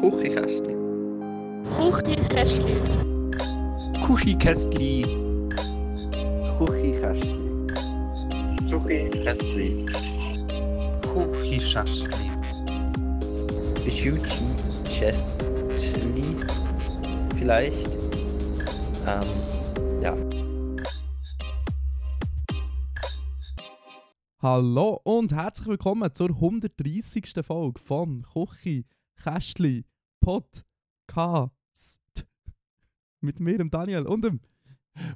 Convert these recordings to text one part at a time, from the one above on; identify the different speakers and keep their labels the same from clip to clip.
Speaker 1: Kuchikästli.
Speaker 2: Kuchikästli.
Speaker 3: Kuchikästli.
Speaker 1: Kuchikästli.
Speaker 4: Kuchikästli.
Speaker 3: Kuchikästli.
Speaker 5: Schuchi Chestli vielleicht. Ähm, ja.
Speaker 6: Hallo und herzlich willkommen zur 130. Folge von Küchi Kästli Podcast. Mit mir, dem Daniel und dem.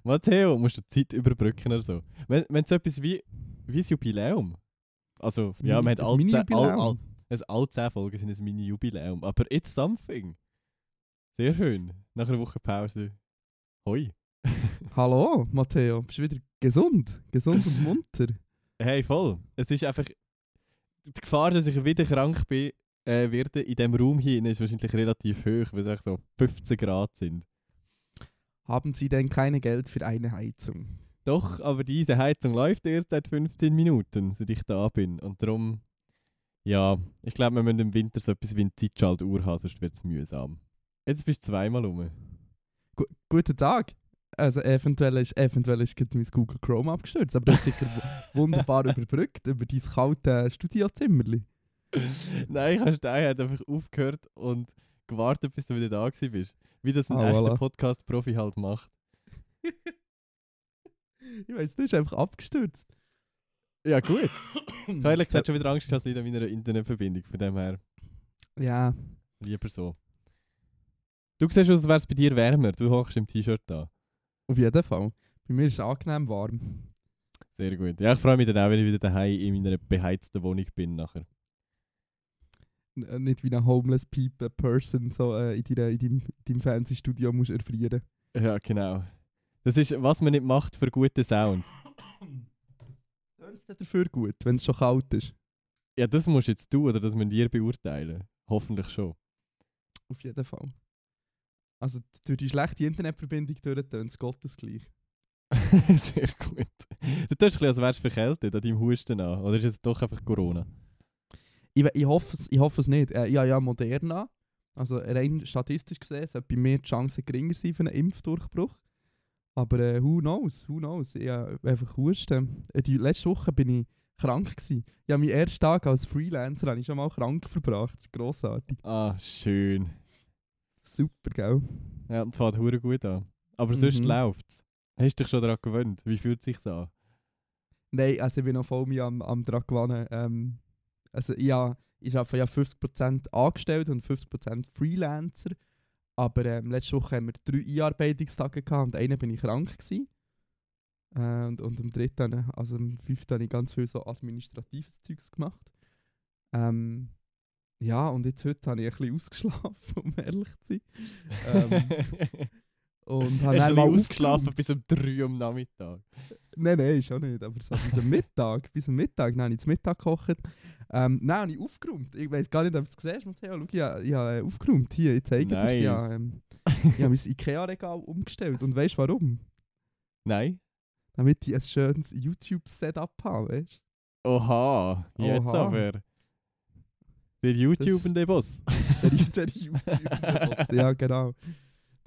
Speaker 7: Matteo, musst du Zeit überbrücken oder so. Wenn, wenn so etwas wie, wie ein Jubiläum. Also,
Speaker 6: Ein
Speaker 7: ja, man hat all, all, also alle zehn Folgen sind ein Mini-Jubiläum. Aber it's something. Sehr schön. Nach einer Woche Pause. Hoi.
Speaker 6: Hallo, Matteo. Bist du wieder gesund? Gesund und munter?
Speaker 7: Hey, voll. Es ist einfach. Die Gefahr, dass ich wieder krank bin, äh, werde in diesem Raum hier, ist wahrscheinlich relativ hoch, weil es so 15 Grad sind.
Speaker 6: Haben Sie denn kein Geld für eine Heizung?
Speaker 7: Doch, aber diese Heizung läuft erst seit 15 Minuten, seit ich da bin. Und darum, ja, ich glaube, wir müssen im Winter so etwas wie eine Zeitschaltuhr haben, sonst wird es mühsam. Jetzt bist du zweimal rum.
Speaker 6: Gu guten Tag. Also eventuell ist, eventuell ist gerade mein Google Chrome abgestürzt, aber du hast sicher wunderbar überbrückt über dein kalte Studiozimmerli.
Speaker 7: Nein, ich habe Stein hat einfach aufgehört und gewartet, bis du wieder da gewesen bist. Wie das ein
Speaker 6: Ah,
Speaker 7: echter
Speaker 6: voilà.
Speaker 7: Podcast-Profi halt macht.
Speaker 6: Ich weiß, du bist einfach abgestürzt.
Speaker 7: Ja, gut. Ich habe ehrlich gesagt schon wieder Angst, dass es nicht an meiner Internetverbindung. Von dem her,
Speaker 6: Ja,
Speaker 7: lieber so. Du siehst als wäre es bei dir wärmer. Du hockst im T-Shirt da.
Speaker 6: auf jeden Fall. Bei mir ist es angenehm warm.
Speaker 7: Sehr gut. Ja, ich freue mich dann auch, wenn ich wieder daheim in meiner beheizten Wohnung bin nachher.
Speaker 6: Äh, nicht wie eine homeless people person so äh, in, deiner, in, deinem, in deinem Fernsehstudio musst erfrieren.
Speaker 7: Ja, genau. Das ist, was man nicht macht für guten Sound.
Speaker 6: Tönt es dafür gut, wenn es schon kalt ist?
Speaker 7: Ja, das musst du jetzt tun, oder das müssen wir beurteilen. Hoffentlich schon.
Speaker 6: Auf jeden Fall. Also durch die schlechte Internetverbindung tönt es gottesgleich.
Speaker 7: Sehr gut. Du tust ein bisschen, als wärst du verkältet an deinem Husten an. Oder ist es doch einfach Corona?
Speaker 6: Ich, ich, hoffe, es, ich hoffe es nicht. Äh, ich habe ja Moderna. Also rein statistisch gesehen sollte bei mir die Chance geringer sein für einen Impfdurchbruch. Aber äh, who knows, who knows. Ich habe einfach Husten. Äh, die letzte Woche bin ich krank gewesen. Habe meinen ersten Tag als Freelancer habe ich schon mal krank verbracht. Das ist grossartig.
Speaker 7: Ah, schön.
Speaker 6: Super, gell?
Speaker 7: Ja, und fährt hure gut an. Aber sonst
Speaker 6: Mhm.
Speaker 7: läuft's. Hast du dich schon daran gewöhnt? Wie fühlt sich's an?
Speaker 6: Nein, also ich bin noch voll mich am, am dran gewonnen. Ähm, also ja, ich arbeite ja 50% angestellt und 50% Freelancer. Aber ähm, letzte Woche haben wir drei Einarbeitungstage gehabt und einen bin ich krank gewesen. Äh, und, und am dritten, also am fünften habe ich ganz viel so administratives Zeugs gemacht. Ähm, ja, und jetzt heute habe ich ein bisschen ausgeschlafen, um ehrlich zu sein. Ähm, und
Speaker 7: Hast
Speaker 6: habe
Speaker 7: du
Speaker 6: dann mal
Speaker 7: ausgeschlafen bis um 3 Uhr am Nachmittag?
Speaker 6: Nein, nein, schon nicht. Aber so bis am Mittag. Bis am Mittag. Dann habe ich zum Mittag gekocht. Ähm, nein, habe ich aufgeräumt. Ich weiß gar nicht, ob du es siehst, Matteo. Schau, ich habe, ich habe äh, aufgeräumt. Hier, ich zeige dir es. Ich habe,
Speaker 7: Nice.
Speaker 6: ähm, ich habe mein Ikea-Regal umgestellt. Und weißt du warum?
Speaker 7: Nein?
Speaker 6: Damit ich ein schönes YouTube-Setup habe, weißt
Speaker 7: Oha, jetzt
Speaker 6: Oha.
Speaker 7: aber. Der YouTubende Boss.
Speaker 6: du? Der, der YouTuber. ja, genau.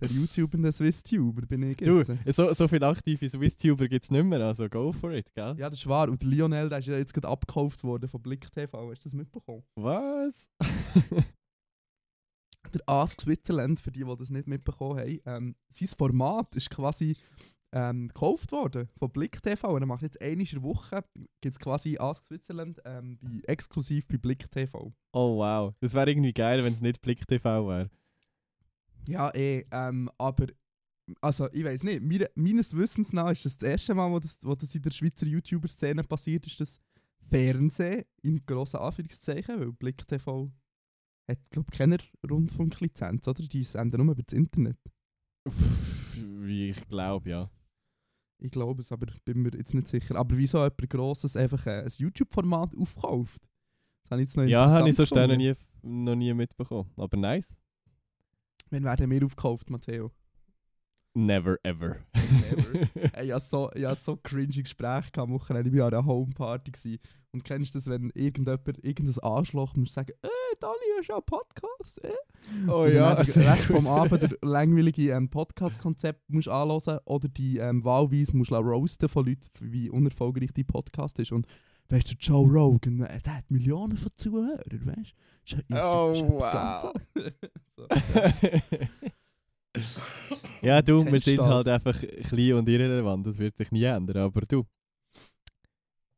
Speaker 6: Der YouTubende Swiss-Tuber bin ich
Speaker 7: Du,
Speaker 6: jetzt.
Speaker 7: so, so viele aktive Swiss-Tuber gibt es nicht mehr, also go for it, gell?
Speaker 6: Ja, das ist wahr. Und der Lionel, der ist ja jetzt gerade abgekauft worden von Blick TV. Hast du das mitbekommen?
Speaker 7: Was?
Speaker 6: der Ask Switzerland, für die, die das nicht mitbekommen haben, ähm, sein Format ist quasi ähm, gekauft worden von Blick TV. Und er macht jetzt einmal in der Woche gibt es quasi Ask Switzerland ähm, bei, exklusiv bei Blick TV.
Speaker 7: Oh wow, das wäre irgendwie geil, wenn es nicht Blick TV wäre.
Speaker 6: Ja, eh, ähm, aber also ich weiß nicht, meine, meines Wissens nach ist das das erste Mal, wo das, wo das in der Schweizer YouTuber-Szene passiert ist, das Fernsehen in grossen Anführungszeichen, weil Blick TV hat, glaube ich, keine Rundfunklizenz, oder? Die senden nur über das Internet.
Speaker 7: Wie ich glaube, ja.
Speaker 6: Ich glaube es, aber bin mir jetzt nicht sicher. Aber wieso jemand Grosses einfach äh, ein YouTube-Format aufkauft? Das habe ich jetzt noch
Speaker 7: Ja, habe ich so schnell noch nie, noch nie mitbekommen. Aber nice.
Speaker 6: Wann werden wir aufgekauft, Matteo?
Speaker 7: Never ever.
Speaker 6: Never. Ey, ich hatte so, ich hatte so cringy Gespräche am Wochenende. Ich war an einer Homeparty. gewesen. Und kennst du das, wenn irgendjemand irgendein Arschloch muss sagen, äh, Dali, hast du einen Podcast? Äh?
Speaker 7: Oh ja, sehr
Speaker 6: recht vom. Abend der langweilige ähm, Podcast-Konzept musst anhören oder die ähm, wahlweise musst du roasten von Leuten, wie unerfolgreich dein Podcast ist. Und weißt du, Joe Rogan, äh, der hat Millionen von Zuhörern, weißt du?
Speaker 7: Oh,
Speaker 6: ist
Speaker 7: wow.
Speaker 6: so.
Speaker 7: ja, du, wir sind
Speaker 6: das?
Speaker 7: halt einfach klein und irrelevant. Das wird sich nie ändern. Aber du,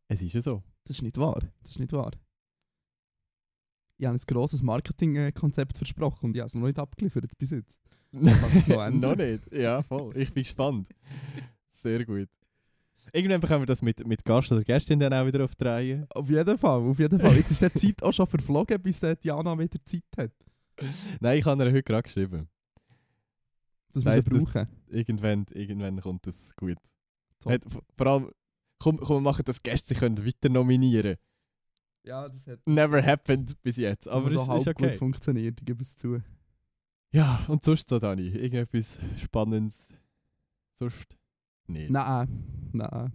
Speaker 7: es ist ja so.
Speaker 6: Das ist nicht wahr. Das ist nicht wahr. Ich habe ein grosses Marketingkonzept versprochen und ich habe es noch nicht abgeliefert bis jetzt. Noch
Speaker 7: nicht. Ja, voll. Ich bin gespannt. Sehr gut. Irgendwann bekommen wir das mit, mit Gast oder Gästin dann auch wieder auf die Reihe.
Speaker 6: Auf jeden Fall, auf jeden Fall. Jetzt ist die Zeit auch schon verflogen, bis äh, Diana wieder Zeit hat.
Speaker 7: Nein, ich habe ihr heute gerade geschrieben.
Speaker 6: Das wir sie
Speaker 7: das-
Speaker 6: brauchen.
Speaker 7: Irgendwann, irgendwann kommt das gut. Hat, vor allem, komm, komm, wir machen das Gäste, sie können weiter nominieren.
Speaker 6: Ja, das hat
Speaker 7: Never happened bis jetzt. Aber
Speaker 6: so
Speaker 7: es
Speaker 6: halb
Speaker 7: ist okay.
Speaker 6: gut funktioniert, ich gebe es zu.
Speaker 7: Ja, und sonst so, Dani? Irgendetwas Spannendes? Sonst? Nee.
Speaker 6: Nein, nein.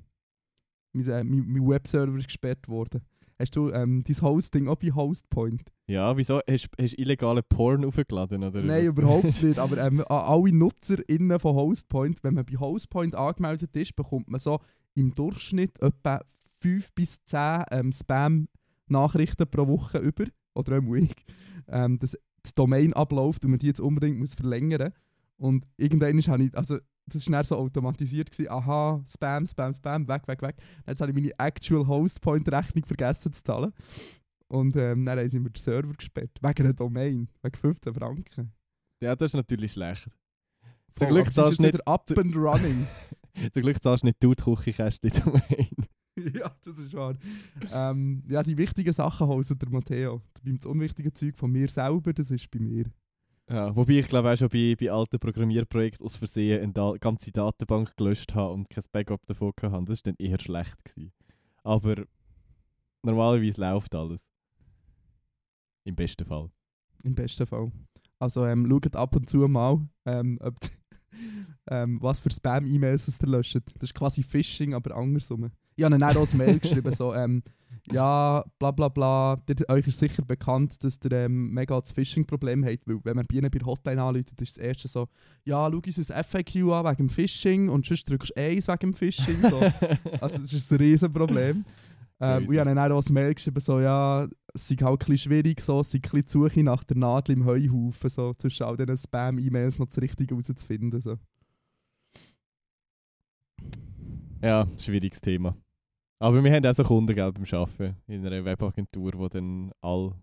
Speaker 6: Mein, äh, mein, mein Webserver ist gesperrt worden. Hast du ähm, dein Hosting auch bei Hostpoint?
Speaker 7: Ja, wieso? Hast du illegale Porn aufgeladen? Oder
Speaker 6: Nein,
Speaker 7: was?
Speaker 6: überhaupt nicht. Aber ähm, alle NutzerInnen von Hostpoint, wenn man bei Hostpoint angemeldet ist, bekommt man so im Durchschnitt etwa 5 bis 10 ähm, Spam-Nachrichten pro Woche über. Oder auch ich. Ähm, dass das Domain abläuft und man die jetzt unbedingt muss verlängern Und irgendwann ist ich, also das war so automatisiert. Gewesen. Aha, Spam, Spam, Spam, weg, weg, weg. Jetzt habe ich meine Actual Hostpoint-Rechnung vergessen zu zahlen. Und ähm, dann haben sie mir den Server gesperrt. Wegen einer Domain. Wegen 15 Franken.
Speaker 7: Ja, das ist natürlich schlecht. Zum Glück zahlst du nicht-
Speaker 6: up and running.
Speaker 7: Zum Glück zahlst du nicht du die Küchenkästchen Domain.
Speaker 6: ja, das ist wahr. ähm, ja, die wichtigen Sachen hausen der Matteo. Beim das unwichtige Zeug von mir selber, das ist bei mir.
Speaker 7: Ja, wobei ich glaube auch schon bei, bei alten Programmierprojekten aus Versehen eine da ganze Datenbank gelöscht habe und kein Backup davon habe. Das war dann eher schlecht. Gewesen. Aber normalerweise läuft alles. Im besten Fall.
Speaker 6: Im besten Fall. Also ähm, schaut ab und zu mal, ähm, ob ähm, was für Spam-E-Mails ihr löscht. Das ist quasi Phishing, aber andersrum. Ich habe ihnen auch als Mail geschrieben, so, ähm, ja, bla bla bla, dir, euch ist sicher bekannt, dass ihr ähm, mega das Phishing-Problem habt, weil wenn man bei ihnen bei der Hotline anruft, ist das erste so, ja, schau uns das FAQ an wegen dem Phishing und sonst drückst du eins wegen dem Phishing. So. Also das ist ein Riesenproblem. Ähm, ich habe dann auch Mail geschrieben, so, ja, es sei halt ein bisschen schwierig, so, es sei ein bisschen die Suche nach der Nadel im Heuhaufen, so, zwischen all diesen Spam-E-Mails noch das Richtige rauszufinden. So.
Speaker 7: Ja, schwieriges Thema. Aber wir haben auch so Kunden gell, beim Arbeiten in einer Webagentur, wo dann all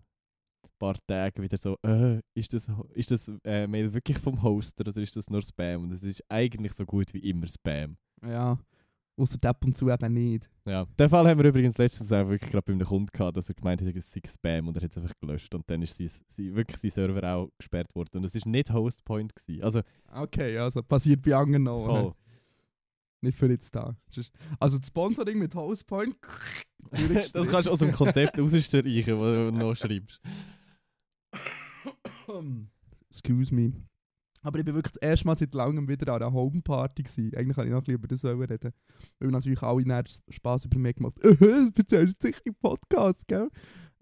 Speaker 7: paar Tage wieder so, äh, ist das, ist das äh, Mail wirklich vom Hoster oder ist das nur Spam? Und es ist eigentlich so gut wie immer Spam.
Speaker 6: Ja, außer ab und zu eben nicht.
Speaker 7: Ja, den Fall haben wir übrigens letztens auch wirklich gerade bei einem Kunden gehabt, dass er gemeint hat, es sei Spam und er hat es einfach gelöscht und dann ist sein, sein, wirklich sein Server auch gesperrt worden und es war nicht Hostpoint. Gewesen. Also
Speaker 6: Okay, also passiert bei anderen noch.
Speaker 7: voll.
Speaker 6: Nicht für jetzt da. Also das Sponsoring mit Housepoint.
Speaker 7: das kannst du aus dem Konzept rausstreichen, wo du noch schreibst.
Speaker 6: Excuse me. Aber ich bin wirklich das erste Mal seit langem wieder an einer Homeparty gewesen. Eigentlich kann ich noch ein bisschen über das reden. Weil natürlich alle nachher Spass über mich gemacht haben. Du erzählst sicher im Podcast, gell?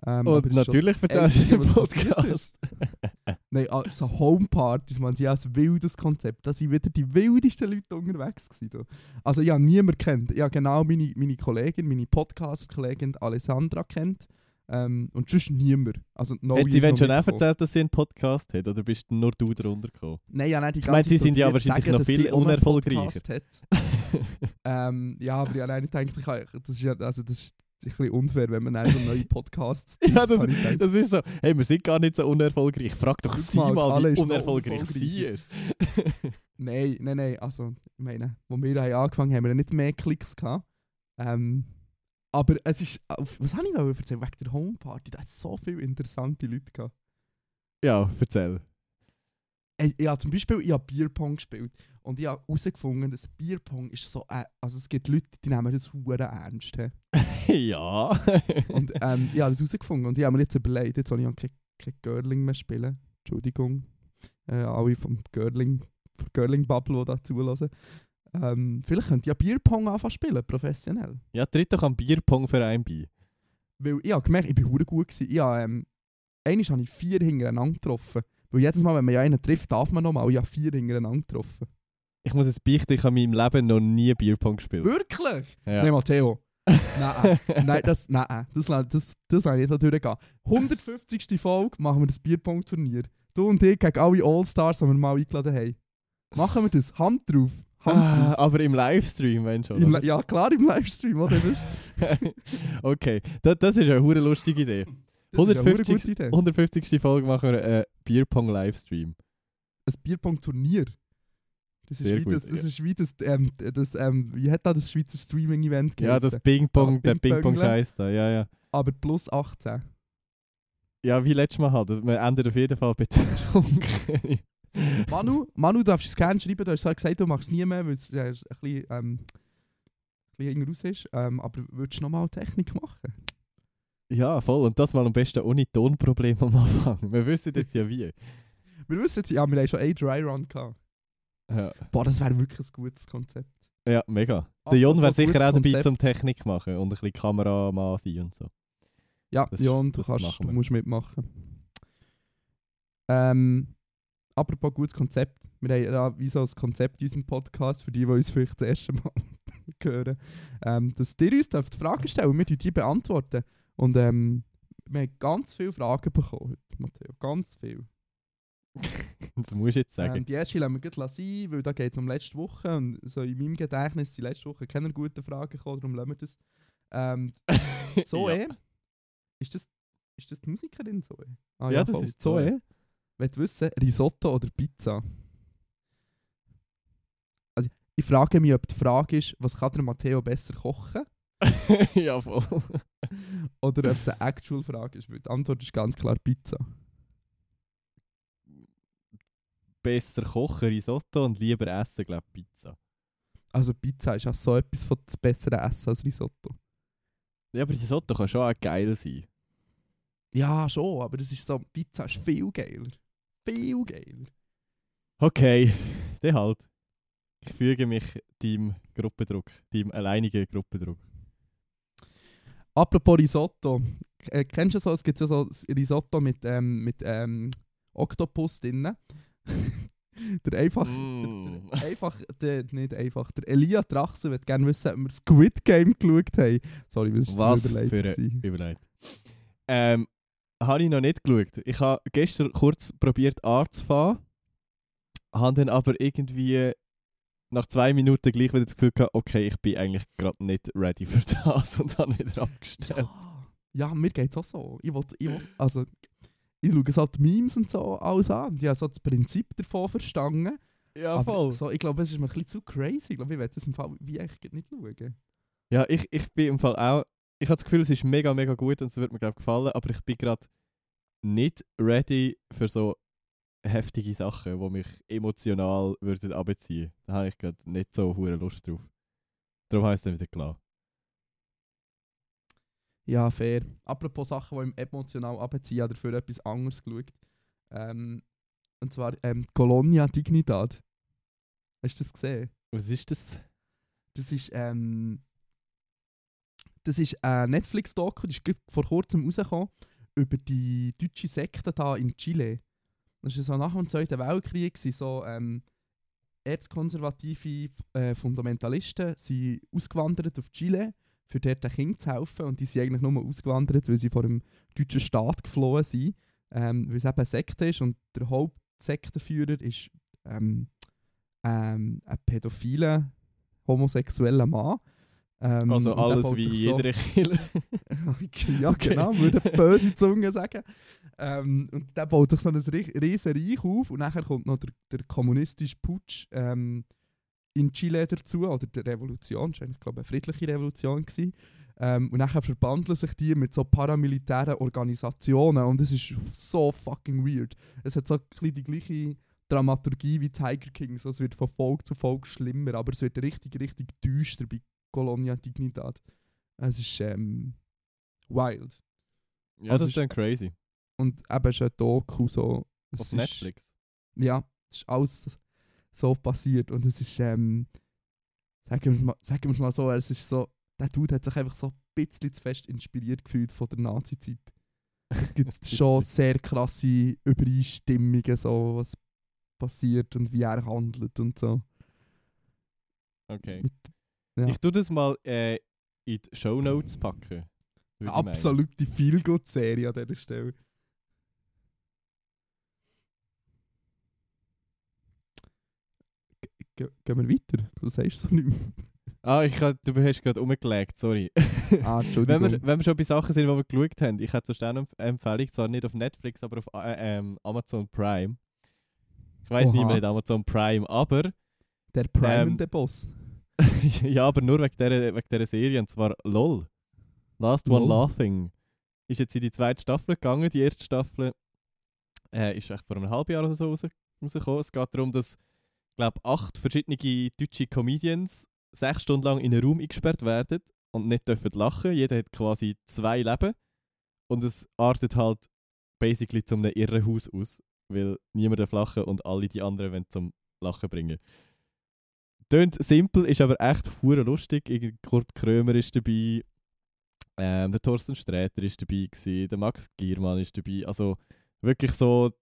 Speaker 6: Ähm,
Speaker 7: Und
Speaker 6: schon
Speaker 7: natürlich erzählst du im
Speaker 6: was
Speaker 7: Podcast.
Speaker 6: Nein, also Homepartys, man, sind ja ein wildes Konzept. Da sind wieder die wildesten Leute unterwegs gewesen. Also ich habe niemanden kennt. Ich habe genau meine, meine Kollegin, meine Podcast-Kollegin Alessandra kennt. Ähm, und sonst niemand. Also no
Speaker 7: Hat sie schon auch erzählt, dass sie einen Podcast hat? Oder bist nur du drunter gekommen?
Speaker 6: Nein, ja, nein, die
Speaker 7: Ich meine,
Speaker 6: ganze
Speaker 7: sie
Speaker 6: Zeit
Speaker 7: sind ja wahrscheinlich
Speaker 6: sagen,
Speaker 7: noch viel
Speaker 6: sie
Speaker 7: unerfolgreicher.
Speaker 6: Ähm, ja, aber ich habe eigentlich gedacht, ich das ist ja, also das ist ein bisschen unfair, wenn man so neue Podcasts
Speaker 7: Ja, das, das ist so. Hey, wir sind gar nicht so unerfolgreich. Frag doch sie
Speaker 6: mal,
Speaker 7: wie
Speaker 6: ist
Speaker 7: unerfolgreich sie ist.
Speaker 6: Nein, nein, nein. Also, ich meine, wo wir haben angefangen haben, haben wir nicht mehr Klicks gehabt. Ähm, aber es ist. Was habe ich erzählen? Wegen der Homeparty. Da hat so viele interessante Leute gehabt.
Speaker 7: ja, erzähl.
Speaker 6: Ey, Ich habe zum Beispiel ich habe Bierpong gespielt. Und ich habe herausgefunden, dass Bierpong ist so. Äh, also, es gibt Leute, die nehmen das Huren ernst. he.
Speaker 7: ja.
Speaker 6: Und ähm, ich habe das herausgefunden. Und ich habe mir jetzt überlegt, jetzt soll ich kein, kein Girling mehr spielen. Entschuldigung. Äh, alle vom Girling von Girling Bubble, die da zulassen. Ähm, vielleicht könnt ihr ja Bierpong anfangen spielen, professionell.
Speaker 7: Ja, tritt doch am Bierpong-Verein bei.
Speaker 6: Weil ich habe gemerkt, ich bin hure gut gewesen. Ich habe, ähm, einmal habe ich vier hintereinander getroffen. Weil jedes Mal, wenn man ja einen trifft, darf man nochmal. Ich habe vier hintereinander getroffen.
Speaker 7: Ich muss jetzt beichten, ich habe in meinem Leben noch nie Bierpong gespielt.
Speaker 6: Wirklich?
Speaker 7: Ja.
Speaker 6: Nein, Matteo. nein, nein, das, nein, das, das, das, lasse ich nicht durchgehen. 150. Folge machen wir das Bierpong-Turnier. Du und ich gegen alle All-Stars, die wir mal eingeladen haben. Machen wir das. Hand drauf.
Speaker 7: Ah, aber im Livestream, wenn schon.
Speaker 6: Im, ja, klar, im Livestream, oder?
Speaker 7: Okay, das, das ist eine hure lustige Idee.
Speaker 6: Ist eine hure
Speaker 7: 150.
Speaker 6: gute Idee.
Speaker 7: 150. Folge machen wir einen Bierpong-Livestream.
Speaker 6: Ein Bierpong-Turnier. Das ist
Speaker 7: Sehr
Speaker 6: wie
Speaker 7: gut,
Speaker 6: das, das,
Speaker 7: ja.
Speaker 6: ist wie das, ähm, das ähm, wie hat da das Schweizer Streaming-Event
Speaker 7: Ja, das? Ping-Pong,
Speaker 6: Ja,
Speaker 7: der. Ping-Pong-Scheiß da, ja, ja.
Speaker 6: Aber plus 18.
Speaker 7: Ja, wie letztes Mal halt. Wir enden auf jeden Fall betrunken.
Speaker 6: Manu, Manu, du darfst es gerne schreiben, du hast zwar gesagt, du machst es nie mehr, weil es äh, ein bisschen, ähm, ein bisschen raus ist. Ähm, aber würdest du nochmal Technik machen?
Speaker 7: Ja, voll. Und das mal am besten ohne Tonproblem am Anfang. Wir wissen jetzt ja wie.
Speaker 6: Wir wissen jetzt, ja, wir haben schon einen Dry Run gehabt.
Speaker 7: Ja,
Speaker 6: Boah, das wäre wirklich ein gutes Konzept.
Speaker 7: ja mega. Der Jon wäre sicher auch dabei
Speaker 6: Konzept.
Speaker 7: zum Technik machen und ein bisschen Kameramann sein und so.
Speaker 6: Ja,
Speaker 7: Das-
Speaker 6: Jon, du, kannst, du musst mitmachen. Ähm, apropos gutes Konzept. Wir haben ja wie so ein Konzept in unserem Podcast, für die, die uns vielleicht das erste Mal hören, ähm, dass ihr uns Fragen stellen und wir die beantworten. Und ähm, wir haben ganz viele Fragen bekommen heute, Matteo. Ganz viele.
Speaker 7: Das musst du jetzt sagen.
Speaker 6: Ähm, die erste lassen wir gleich sein, weil da geht es um letzte Woche. Und so in meinem Gedächtnis sind letzte Woche keine guten Fragen gekommen, darum lassen wir das. Ähm, Zoe,
Speaker 7: Ja.
Speaker 6: ist, das, ist das die Musikerin Zoe? Ah,
Speaker 7: Ja, das
Speaker 6: voll.
Speaker 7: ist Zoe.
Speaker 6: Wollt wissen, Risotto oder Pizza? Also, ich frage mich, ob die Frage ist, was kann der Matteo besser kochen?
Speaker 7: ja, voll.
Speaker 6: Oder ob es eine actual Frage ist. Weil die Antwort ist ganz klar Pizza.
Speaker 7: Besser kochen, Risotto und lieber essen, glaube ich, Pizza.
Speaker 6: Also Pizza ist auch so etwas von das bessere Essen als Risotto.
Speaker 7: Ja, aber Risotto kann schon auch geil sein.
Speaker 6: Ja, schon, aber das ist so, Pizza ist viel geiler. Viel geiler.
Speaker 7: Okay, dann halt. Ich füge mich deinem Gruppendruck, deinem alleinigen Gruppendruck.
Speaker 6: Apropos Risotto. Äh, kennst du so, es gibt ja so Risotto mit, ähm, mit ähm, Oktopus drin. der einfach,
Speaker 7: Mm.
Speaker 6: der, der, einfach, der, nicht einfach, der Elia Trachsen wird gerne wissen, ob wir Squid Game geschaut haben. Sorry, das ist
Speaker 7: Was für
Speaker 6: überlegt. gewesen.
Speaker 7: Überlegt. Ähm, habe ich noch nicht geschaut. Ich habe gestern kurz probiert anzufahren, habe dann aber irgendwie nach zwei Minuten gleich wieder das Gefühl gehabt, okay, ich bin eigentlich gerade nicht ready für das und habe wieder abgestellt.
Speaker 6: Ja, mir geht es auch so. Ich will, ich will, also, ich schaue so die Memes und so alles an. Ich habe so das Prinzip davon verstanden.
Speaker 7: Ja,
Speaker 6: aber so, ich glaube, es ist mir ein bisschen zu crazy. Ich glaube, ich werde das im Fall wie eigentlich nicht schauen.
Speaker 7: Ja, ich, ich bin im Fall auch. Ich habe das Gefühl, es ist mega, mega gut und es wird mir glaub, gefallen, aber ich bin gerade nicht ready für so heftige Sachen, die mich emotional würden abziehen. Da habe ich gerade nicht so hure Lust drauf. Darum habe ich es dann wieder gelassen.
Speaker 6: Ja, fair. Apropos Sachen, die ihm emotional abziehen, habe ich dafür etwas anderes geschaut. Ähm, und zwar ähm, Colonia Dignidad. Hast du das gesehen?
Speaker 7: Was ist das?
Speaker 6: Das ist, ähm, das ist ein Netflix-Doku, die ist vor kurzem rausgekommen, über die deutsche Sekte da in Chile. Das war so nach dem Zweiten Weltkrieg, sind so ähm, erzkonservative äh, Fundamentalisten sind ausgewandert auf Chile, für dort den Kindern zu helfen. Und die sind eigentlich nur ausgewandert, weil sie vor dem deutschen Staat geflohen sind. Ähm, weil es eben eine Sekte ist und der Hauptsektenführer ist ähm, ähm, ein pädophiler, homosexueller Mann. Ähm,
Speaker 7: Also alles wie in jeder Kille.
Speaker 6: Okay, ja,
Speaker 7: Okay.
Speaker 6: genau, würde böse Zunge sagen. Ähm, und der baut sich so ein ri- riesen Reich auf und nachher kommt noch der, der kommunistische Putsch ähm, in Chile dazu, oder die Revolution, das war eigentlich, glaube ich, eine friedliche Revolution. Gewesen. Ähm, und nachher verbandeln sich die mit so paramilitären Organisationen und es ist so fucking weird. Es hat so ein bisschen die gleiche Dramaturgie wie Tiger King, so, es wird von Folge zu Folge schlimmer, aber es wird richtig, richtig düster bei Colonia Dignidad. Es ist ähm, wild.
Speaker 7: Ja,
Speaker 6: Also
Speaker 7: das ist dann crazy.
Speaker 6: Und eben ein Doku so. es
Speaker 7: Auf
Speaker 6: ist,
Speaker 7: Netflix.
Speaker 6: Ja, es ist alles so passiert. Und es ist, ähm, sagen wir mal, sagen wir mal so, es ist so, der Dude hat sich einfach so ein bisschen zu fest inspiriert gefühlt von der Nazi-Zeit. Es gibt schon sehr krasse Übereinstimmungen, so, was passiert und wie er handelt und so.
Speaker 7: Okay.
Speaker 6: Mit, ja.
Speaker 7: Ich tu das mal äh, in die Shownotes packen. würde ich meinen.
Speaker 6: Absolute Feelgood-Serie an dieser Stelle. Ge- ge- Gehen wir weiter? Du sagst so nicht mehr.
Speaker 7: Ah, ich hab, du hast gerade umgelegt, sorry.
Speaker 6: Ah,
Speaker 7: wenn,
Speaker 6: Entschuldigung.
Speaker 7: wir, wenn wir schon bei Sachen sind, die wir geschaut haben, ich hätte sonst eine Empf- Empfehlung, zwar nicht auf Netflix, aber auf äh, ähm, Amazon Prime. Ich weiß nicht mehr nicht Amazon Prime, aber
Speaker 6: der Prime
Speaker 7: ähm,
Speaker 6: der Boss.
Speaker 7: ja, aber nur wegen dieser, wegen dieser Serie, und zwar LOL. Last One
Speaker 6: LOL.
Speaker 7: Laughing. Ist jetzt in die zweite Staffel gegangen. Die erste Staffel äh, ist echt vor einem halben Jahr oder so raus, rausgekommen. Es geht darum, dass, glaube, acht verschiedene deutsche Comedians sechs Stunden lang in einen Raum eingesperrt werden und nicht dürfen lachen. Jeder hat quasi zwei Leben. Und es artet halt basically zum einem Irrenhaus aus, weil niemand darf lachen und alle die anderen wollen zum Lachen bringen. Tönt simpel, ist aber echt hure lustig. Kurt Krömer ist dabei, ähm, der Thorsten Sträter ist dabei gewesen, der Max Giermann ist dabei. Also wirklich so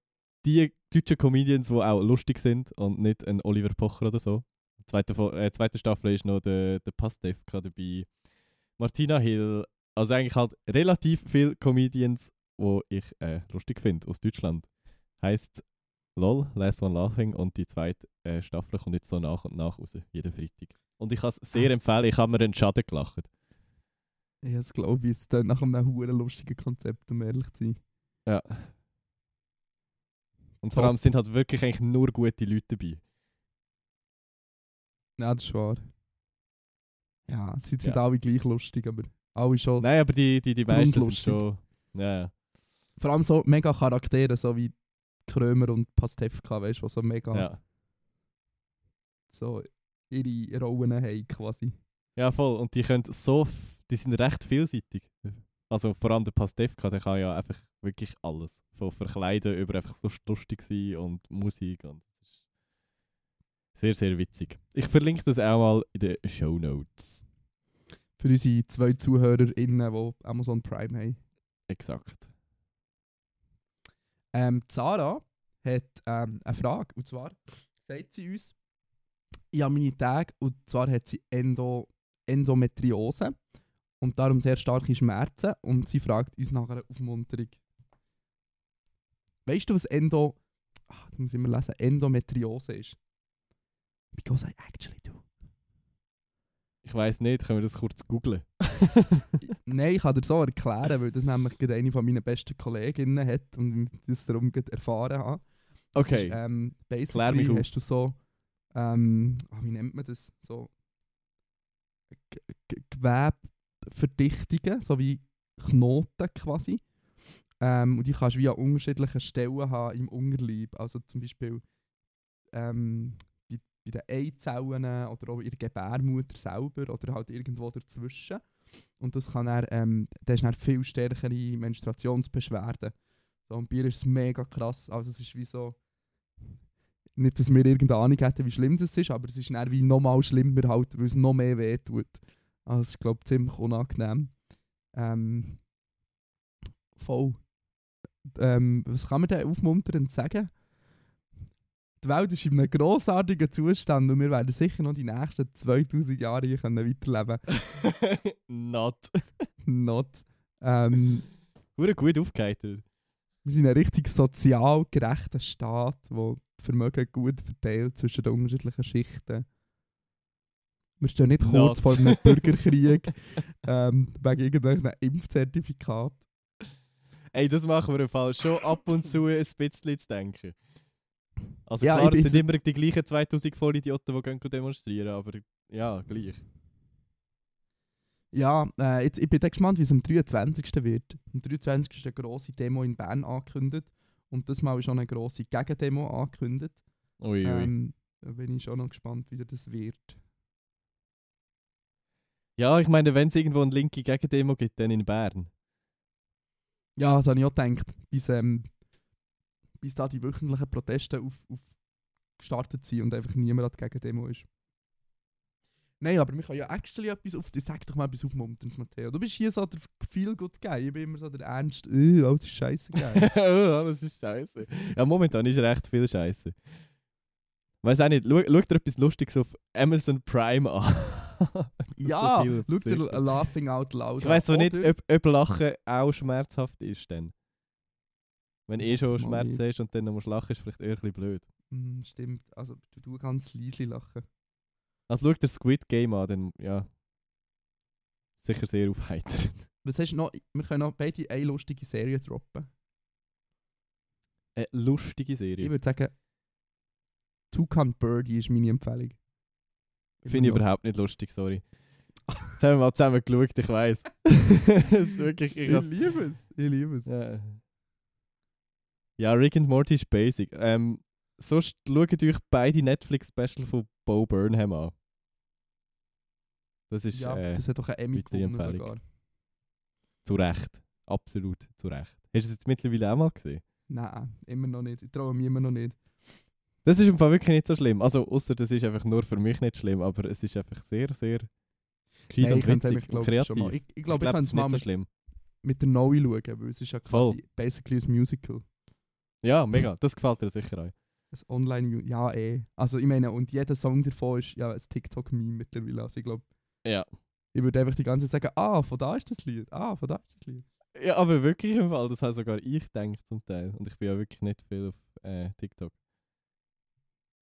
Speaker 7: die deutschen Comedians, die auch lustig sind und nicht ein Oliver Pocher oder so. Zweite, äh, zweite Staffel ist noch der, der Pastewka dabei, Martina Hill. Also eigentlich halt relativ viele Comedians, die ich äh, lustig finde aus Deutschland. Heißt LOL, Last One Laughing und die zweite äh, Staffel kommt jetzt so nach und nach raus, jeden Freitag. Und ich kann es sehr empfehlen, ich habe mir einen Schaden gelacht.
Speaker 6: Ja, das glaube ich, ist dann nach einem huren lustigen Konzept, um ehrlich zu sein.
Speaker 7: Ja. Und vor
Speaker 6: Top.
Speaker 7: allem sind halt wirklich eigentlich nur gute Leute dabei.
Speaker 6: Ja, das ist wahr. Ja, sie sind
Speaker 7: Ja.
Speaker 6: alle gleich lustig, aber alle schon.
Speaker 7: Nein, aber die, die, die meisten sind schon. Ja, ja.
Speaker 6: Vor allem so mega Charaktere, so wie Krömer und Pastewka, weißt du, die so mega
Speaker 7: ja.
Speaker 6: so ihre Rollen haben quasi.
Speaker 7: Ja, voll. Und die können so. Die sind recht vielseitig. Also vor allem der Pastewka, der kann ja einfach wirklich alles. Von Verkleiden über einfach so lustig sein und Musik. Und das ist sehr, sehr witzig. Ich verlinke das auch mal in den Show Notes.
Speaker 6: Für unsere zwei ZuhörerInnen, die Amazon Prime haben.
Speaker 7: Exakt.
Speaker 6: Ähm, Sarah hat ähm, eine Frage. Und zwar sagt sie uns, ich habe meine Tage und zwar hat sie Endo, Endometriose und darum sehr starke Schmerzen und sie fragt uns nach einer Aufmunterung. Weißt du, was Endo, ach, muss ich immer lesen, Endometriose ist? Because I actually do.
Speaker 7: Ich weiß nicht, können wir das kurz googlen?
Speaker 6: Nein, ich kann dir so erklären, weil das nämlich gerade eine von meinen besten Kolleginnen hat und ich das darum erfahren habe. Das
Speaker 7: Okay.
Speaker 6: Ist, ähm,
Speaker 7: Klär mich auf.
Speaker 6: hast du so, ähm, ah, wie nennt man das? So G- G- Gewebeverdichtungen, so wie Knoten quasi. Ähm, und die kannst du wie an unterschiedlichen Stellen haben im Unterleib. Also zum Beispiel ähm, bei, bei den Eizellen oder auch in der Gebärmutter selber oder halt irgendwo dazwischen. Und das kann dann, ähm, das ist dann viel stärkere Menstruationsbeschwerden. So, und bei ihr ist es mega krass. Also es ist wie so, nicht, dass wir irgendeine Ahnung hätten, wie schlimm das ist, aber es ist dann wie nochmal schlimmer, halt, weil es noch mehr wehtut. Also es ist, glaube ich, ziemlich unangenehm. Ähm, voll. Ähm, was kann man denn aufmunternd sagen? Die Welt ist in einem grossartigen Zustand und wir werden sicher noch die nächsten 2000 Jahre hier können weiterleben
Speaker 7: Not.
Speaker 6: Not. Ähm,
Speaker 7: Hure gut aufgeheitert.
Speaker 6: wir sind ein richtig sozial gerechter Staat, wo Vermögen gut verteilt zwischen den unterschiedlichen Schichten. Wir stehen nicht kurz
Speaker 7: Not.
Speaker 6: vor einem Bürgerkrieg ähm, wegen irgendwelchen Impfzertifikat.
Speaker 7: Ey, das machen wir im Fall schon ab und zu ein bisschen zu denken. Also
Speaker 6: Ja,
Speaker 7: klar, es sind immer die gleichen 2000 Vollidioten, die gehen demonstrieren, aber ja, gleich.
Speaker 6: Ja, äh, jetzt, ich bin gespannt, wie es am 23. wird. Am 23. ist eine grosse Demo in Bern angekündigt. Und das Mal ist auch eine grosse Gegendemo angekündigt.
Speaker 7: Ui, ui.
Speaker 6: Ähm, da bin ich schon noch gespannt, wie das wird.
Speaker 7: Ja, ich meine, wenn es irgendwo eine linke Gegendemo gibt, dann in Bern.
Speaker 6: Ja, das habe ich auch gedacht. Bis, ähm, bis da die wöchentlichen Proteste auf, auf gestartet sind und einfach niemand an der Gegendemo ist. Nein, aber wir können ja actually etwas auf, sag doch mal etwas aufmunterns, Matteo. Du bist hier so der feel good guy, ich bin immer so der ernst, äh, alles ist scheiße geil.
Speaker 7: oh, alles ist scheiße. Ja, momentan ist recht viel scheiße. Weiß auch nicht, schau dir etwas Lustiges auf Amazon Prime an.
Speaker 6: ja, schau dir. Laughing Out Loud
Speaker 7: Ich weiß so nicht, ob, ob Lachen auch schmerzhaft ist dann. Wenn eh schon Schmerz hast und dann noch musst lachen, ist vielleicht eher ein bisschen blöd.
Speaker 6: Hm, stimmt, also du, du ganz leise lachen.
Speaker 7: Also schau dir Squid Game an, dann ja. Sicher sehr aufheiternd.
Speaker 6: Was hast du noch? Wir können noch beide eine lustige Serie droppen.
Speaker 7: Eine lustige
Speaker 6: Ich
Speaker 7: Serie.
Speaker 6: würde sagen, Toucan Birdie ist meine Empfehlung.
Speaker 7: Finde ich
Speaker 6: noch.
Speaker 7: überhaupt nicht lustig, sorry. Jetzt haben wir mal zusammen geschaut, ich weiß. Ist wirklich. Ich
Speaker 6: Ich liebe es, ich liebe es.
Speaker 7: ja. ja, Rick and Morty ist basic. Ähm, sonst schaut euch beide Netflix-Special von Bo Burnham an. Das ist
Speaker 6: ja,
Speaker 7: äh,
Speaker 6: das hat doch ein Emmy gewonnen sogar.
Speaker 7: zu Recht. Absolut zu Recht. Hast du es jetzt mittlerweile auch mal gesehen?
Speaker 6: Nein, immer noch nicht. Ich traue mich immer noch nicht.
Speaker 7: Das ist im Fall wirklich nicht so schlimm. Also, außer das ist einfach nur für mich nicht schlimm, aber es ist einfach sehr, sehr gescheit und
Speaker 6: ich
Speaker 7: witzig und
Speaker 6: glaub ich, schon
Speaker 7: kreativ.
Speaker 6: Ich, ich
Speaker 7: Ich
Speaker 6: glaube, ich,
Speaker 7: glaub,
Speaker 6: kann
Speaker 7: es
Speaker 6: mal
Speaker 7: nicht so schlimm.
Speaker 6: mit der Noe schauen, weil es ist ja
Speaker 7: Voll.
Speaker 6: quasi basically ein Musical.
Speaker 7: Ja, mega. Das gefällt dir sicher auch.
Speaker 6: Ein online Ja, eh. Also ich meine, und jeder Song davon ist ja ein TikTok-Meme mittlerweile. Also ich glaube,
Speaker 7: Ja.
Speaker 6: ich würde einfach die ganze Zeit sagen, ah, von da ist das Lied, ah, von da ist das Lied.
Speaker 7: Ja, aber wirklich im Fall, das habe sogar ich gedacht zum Teil. Und ich bin ja wirklich nicht viel auf äh, TikTok.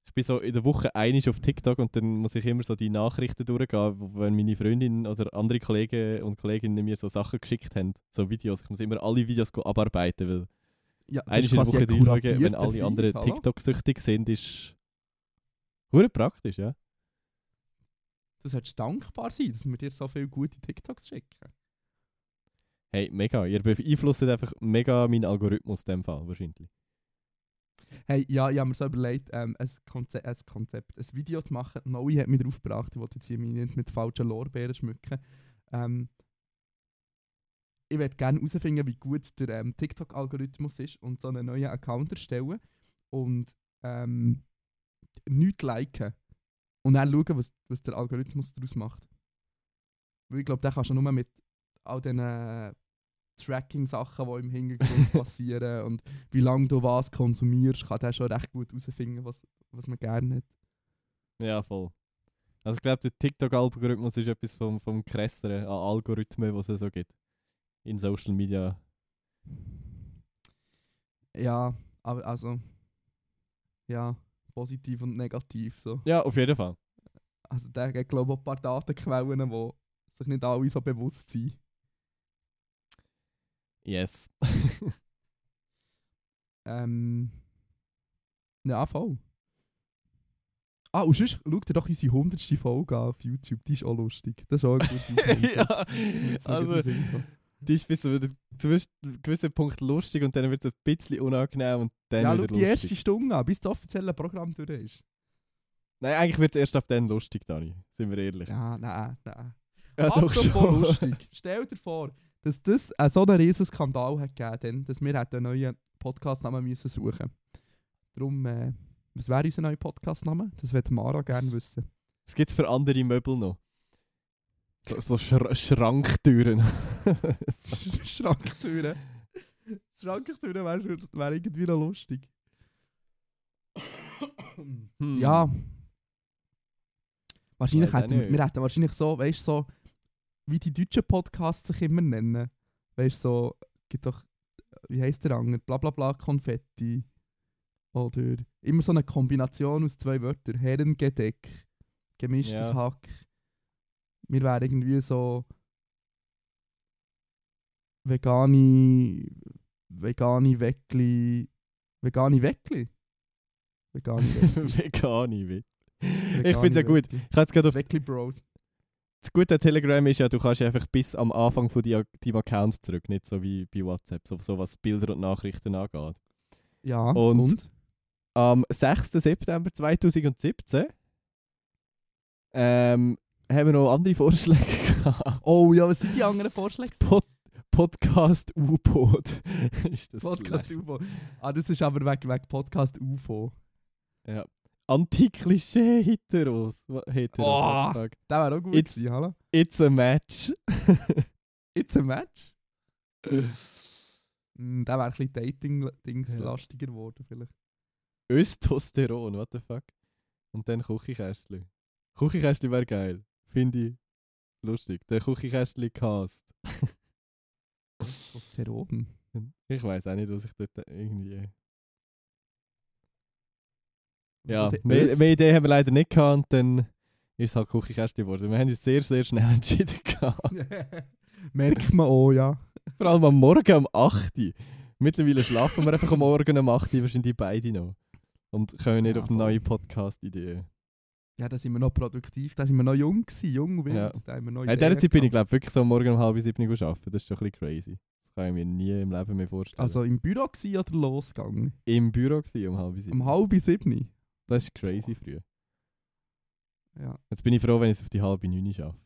Speaker 7: Ich bin so in der Woche einig auf TikTok und dann muss ich immer so die Nachrichten durchgehen, wenn meine Freundin oder andere Kollegen und Kolleginnen mir so Sachen geschickt haben, so Videos. Ich muss immer alle Videos abarbeiten, weil
Speaker 6: Ja, ist
Speaker 7: in der Woche reinschauen, wenn alle anderen? TikTok-süchtig sind, ist hure praktisch, ja.
Speaker 6: Das solltest dankbar sein, dass wir dir so viele gute TikToks schicken.
Speaker 7: Hey, mega. Ihr beeinflusst einfach mega meinen Algorithmus in dem Fall, wahrscheinlich.
Speaker 6: Hey, ja, ich habe mir so überlegt, ähm, ein, Konze ein Konzept, ein Video zu machen. Noe hat mich darauf gebracht, ich wollte jetzt hier mich nicht mit falschen Lorbeeren schmücken. Ähm, ich würde gerne herausfinden, wie gut der ähm, TikTok-Algorithmus ist und so einen neuen Account erstellen und ähm, nichts liken. Und dann schauen, was, was der Algorithmus daraus macht. Weil ich glaube, der kannst du nur mit all diesen Tracking-Sachen, die im Hintergrund passieren und wie lange du was konsumierst, kann der schon recht gut herausfinden, was, was man gerne hat.
Speaker 7: Ja, voll. Also ich glaube, der TikTok-Algorithmus ist etwas vom, vom krasseren an Algorithmen, was es so gibt. In Social Media.
Speaker 6: Ja, aber also. Ja, positiv und negativ so.
Speaker 7: Ja, auf jeden Fall.
Speaker 6: Also der hat glaube ich ein paar Datenquellen, die sich nicht alle so bewusst sind.
Speaker 7: Yes.
Speaker 6: Ähm. Ja, voll. Ah, und sonst schau dir doch unsere 100. Folge an auf YouTube. Die ist auch lustig. Das ist auch eine gute
Speaker 7: ja, also die ist bis zu einem gewissen- Punkt lustig und dann wird es ein bisschen unangenehm und dann
Speaker 6: Ja,
Speaker 7: wieder
Speaker 6: die erste Stunde an, bis das offizielle Programm durch ist.
Speaker 7: Nein, eigentlich wird es erst ab dann lustig, Dani. Sind wir ehrlich.
Speaker 6: Ja, nein, nein.
Speaker 7: Ja,
Speaker 6: Apropos lustig. Stell dir vor, dass das äh, so einen riesen Skandal hat gegeben, dass wir einen neuen Podcastnamen müssen suchen. Darum, äh, was wäre unser neuer Podcastname? Das würde Mara gerne wissen.
Speaker 7: Was gibt es für andere Möbel noch? So, so Schra Schranktüren. so.
Speaker 6: Schranktüren. Schranktüren wäre wär irgendwie noch lustig.
Speaker 7: Hm.
Speaker 6: Ja. Wahrscheinlich hätten wir, wir hätten wahrscheinlich so, weißt du, so, wie die deutschen Podcasts sich immer nennen. Weißt du, so, gibt doch, wie heisst der andere? Blablabla Konfetti. Oder immer so eine Kombination aus zwei Wörtern. Herrengedeck. Gemischtes
Speaker 7: Ja.
Speaker 6: Hack. Wir wären irgendwie so. Vegani. Vegani Weckli. Vegani Weckli? Vegani Weckli.
Speaker 7: Vegani, wie. Ich finde es ja gut. Ich habe jetzt gerade auf
Speaker 6: Weckli Bros.
Speaker 7: Das Gute an Telegram ist ja, du kannst einfach bis am Anfang von deinem Account zurück, nicht so wie bei WhatsApp, so, so was Bilder und Nachrichten angeht.
Speaker 6: Ja,
Speaker 7: Und-
Speaker 6: und?
Speaker 7: Am 6. September 2017 ähm, haben wir noch andere Vorschläge gehabt.
Speaker 6: Oh ja, was sind die anderen Vorschläge?
Speaker 7: Pod Podcast U-Boot. ist das
Speaker 6: Podcast. UFO. Ah, das ist aber weg, weg Podcast UFO.
Speaker 7: Ja. Anti-Klischee-Heteros. Heteros,
Speaker 6: Oh. Der wäre auch gut
Speaker 7: Jetzt-
Speaker 6: gewesen, hallo?
Speaker 7: It's a match.
Speaker 6: It's a match? Mm, der wäre ein bisschen Dating-Dings
Speaker 7: Ja.
Speaker 6: geworden vielleicht.
Speaker 7: Östosteron, what the fuck. Und dann Küchenkästchen. Küchenkästchen wäre geil. Finde ich lustig. Der Küchenkästchen-Cast.
Speaker 6: Testosteron.
Speaker 7: Ich weiß auch nicht, was ich dort irgendwie.
Speaker 6: Also
Speaker 7: Ja,
Speaker 6: der
Speaker 7: mehr, mehr Idee haben wir leider nicht gehabt und dann ist es halt Küchenkästchen geworden. Wir haben uns sehr, sehr schnell entschieden gehabt.
Speaker 6: Merkt man auch, ja.
Speaker 7: Vor allem am Morgen um 8 Uhr. Mittlerweile schlafen wir einfach am Morgen um 8 Uhr, wahrscheinlich beide noch. Und können nicht
Speaker 6: Ja,
Speaker 7: auf neue Podcast-Ideen.
Speaker 6: Ja, da sind wir noch produktiv, da sind wir noch jung gewesen, jung wild.
Speaker 7: Ja.
Speaker 6: Da haben wir noch
Speaker 7: In dieser
Speaker 6: Ideen
Speaker 7: Zeit bin ich, glaube wirklich so Morgen um halb sieben Uhr arbeiten. Das ist schon ein bisschen crazy. Das kann ich mir nie im Leben mehr vorstellen.
Speaker 6: Also im Büro gewesen oder losgegangen?
Speaker 7: Im Büro gewesen, um halb sieben.
Speaker 6: Um halb sieben?
Speaker 7: Das ist crazy früh.
Speaker 6: Ja.
Speaker 7: Jetzt bin ich froh, wenn ich es auf die halbe neun schaffe.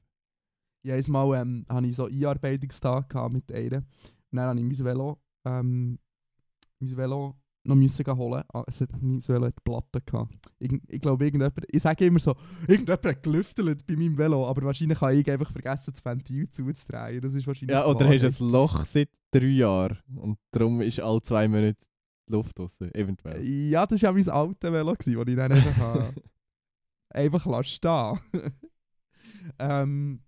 Speaker 6: Ja, einmal ähm, hatte ich so Einarbeitungstag gehabt mit einer. Und dann habe ich mein Velo, ähm, mein Velo noch müssen holen. Ah, es hat, mein Velo hat Platten gehabt. Ich, ich glaube, irgendjemand, ich sage immer so, irgendjemand hat gelüftelt bei meinem Velo, aber wahrscheinlich habe ich einfach vergessen, das Ventil zuzudrehen. Das ist wahrscheinlich
Speaker 7: Ja, oder hast
Speaker 6: Wahrheit.
Speaker 7: du ein Loch seit drei Jahren und darum ist alle zwei Monate Luft draussen, eventuell.
Speaker 6: Ja, das war ja mein altes Velo, das ich dann einfach, einfach lassen stehen ähm,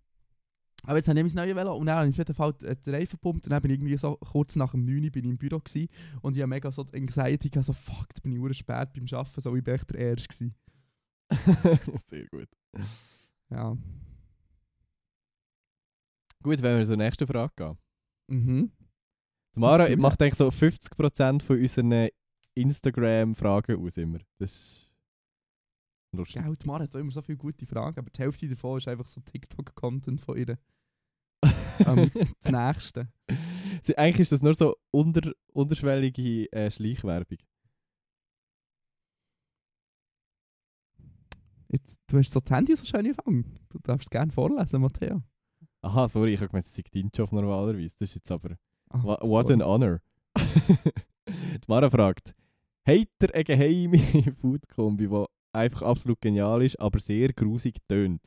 Speaker 6: Aber jetzt habe ich mein neues Velo und dann habe ich auf jeden Fall die- den Reifen gepumpt und dann bin ich irgendwie so kurz nach dem 9 Uhr bin ich im Büro gewesen, und ich habe mega so Anxiety, gehabt, so fuck, jetzt bin ich ur spät beim Arbeiten, so ich bin echt der Erste gewesen.
Speaker 7: Sehr gut.
Speaker 6: Ja.
Speaker 7: Gut, wenn wir zur nächsten Frage gehen.
Speaker 6: Mhm.
Speaker 7: Mara macht eigentlich so 50% von unseren Instagram-Fragen aus immer. Das ist lustig.
Speaker 6: Gell, die Mara hat auch immer so viele gute Fragen, aber die Hälfte davon ist einfach so TikTok-Content von ihr. ähm, das, Nächste.
Speaker 7: Sie, eigentlich ist das nur so unter, unterschwellige äh, Schleichwerbung.
Speaker 6: Jetzt, du hast so das Handy so schön Hand. Du darfst es gerne vorlesen, Matteo.
Speaker 7: Aha, sorry, ich habe gemeint, es sei dein Job normalerweise. Das ist jetzt aber...
Speaker 6: Ah,
Speaker 7: What,
Speaker 6: sorry.
Speaker 7: an honor. die Mara fragt, habt ihr eine geheime Food-Kombi, die einfach absolut genial ist, aber sehr grusig tönt?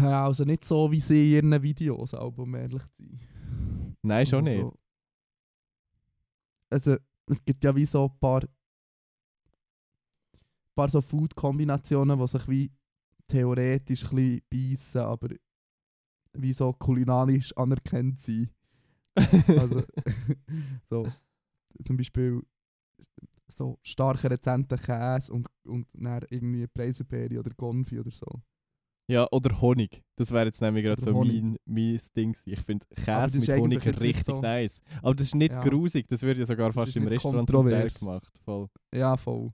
Speaker 6: Ja, also nicht so wie sie in ihren Videos, aber um ehrlich zu sein.
Speaker 7: Nein, schon
Speaker 6: also
Speaker 7: nicht.
Speaker 6: So, also es gibt ja wie so ein paar, paar so Food-Kombinationen, die sich wie theoretisch ein bisschen beißen, aber wie so kulinarisch anerkannt sind. Also so zum Beispiel so starke rezente Käse und, und dann irgendwie Preiselbeere oder Gonfi oder so.
Speaker 7: Ja, oder Honig. Das wäre jetzt nämlich gerade so
Speaker 6: Honig.
Speaker 7: mein, mein Ding. Ich finde Käse mit Honig richtig
Speaker 6: so-
Speaker 7: nice. Aber das ist nicht
Speaker 6: Ja.
Speaker 7: grusig. Das wird ja sogar fast im Restaurant zum Teil gemacht. Voll.
Speaker 6: Ja, voll.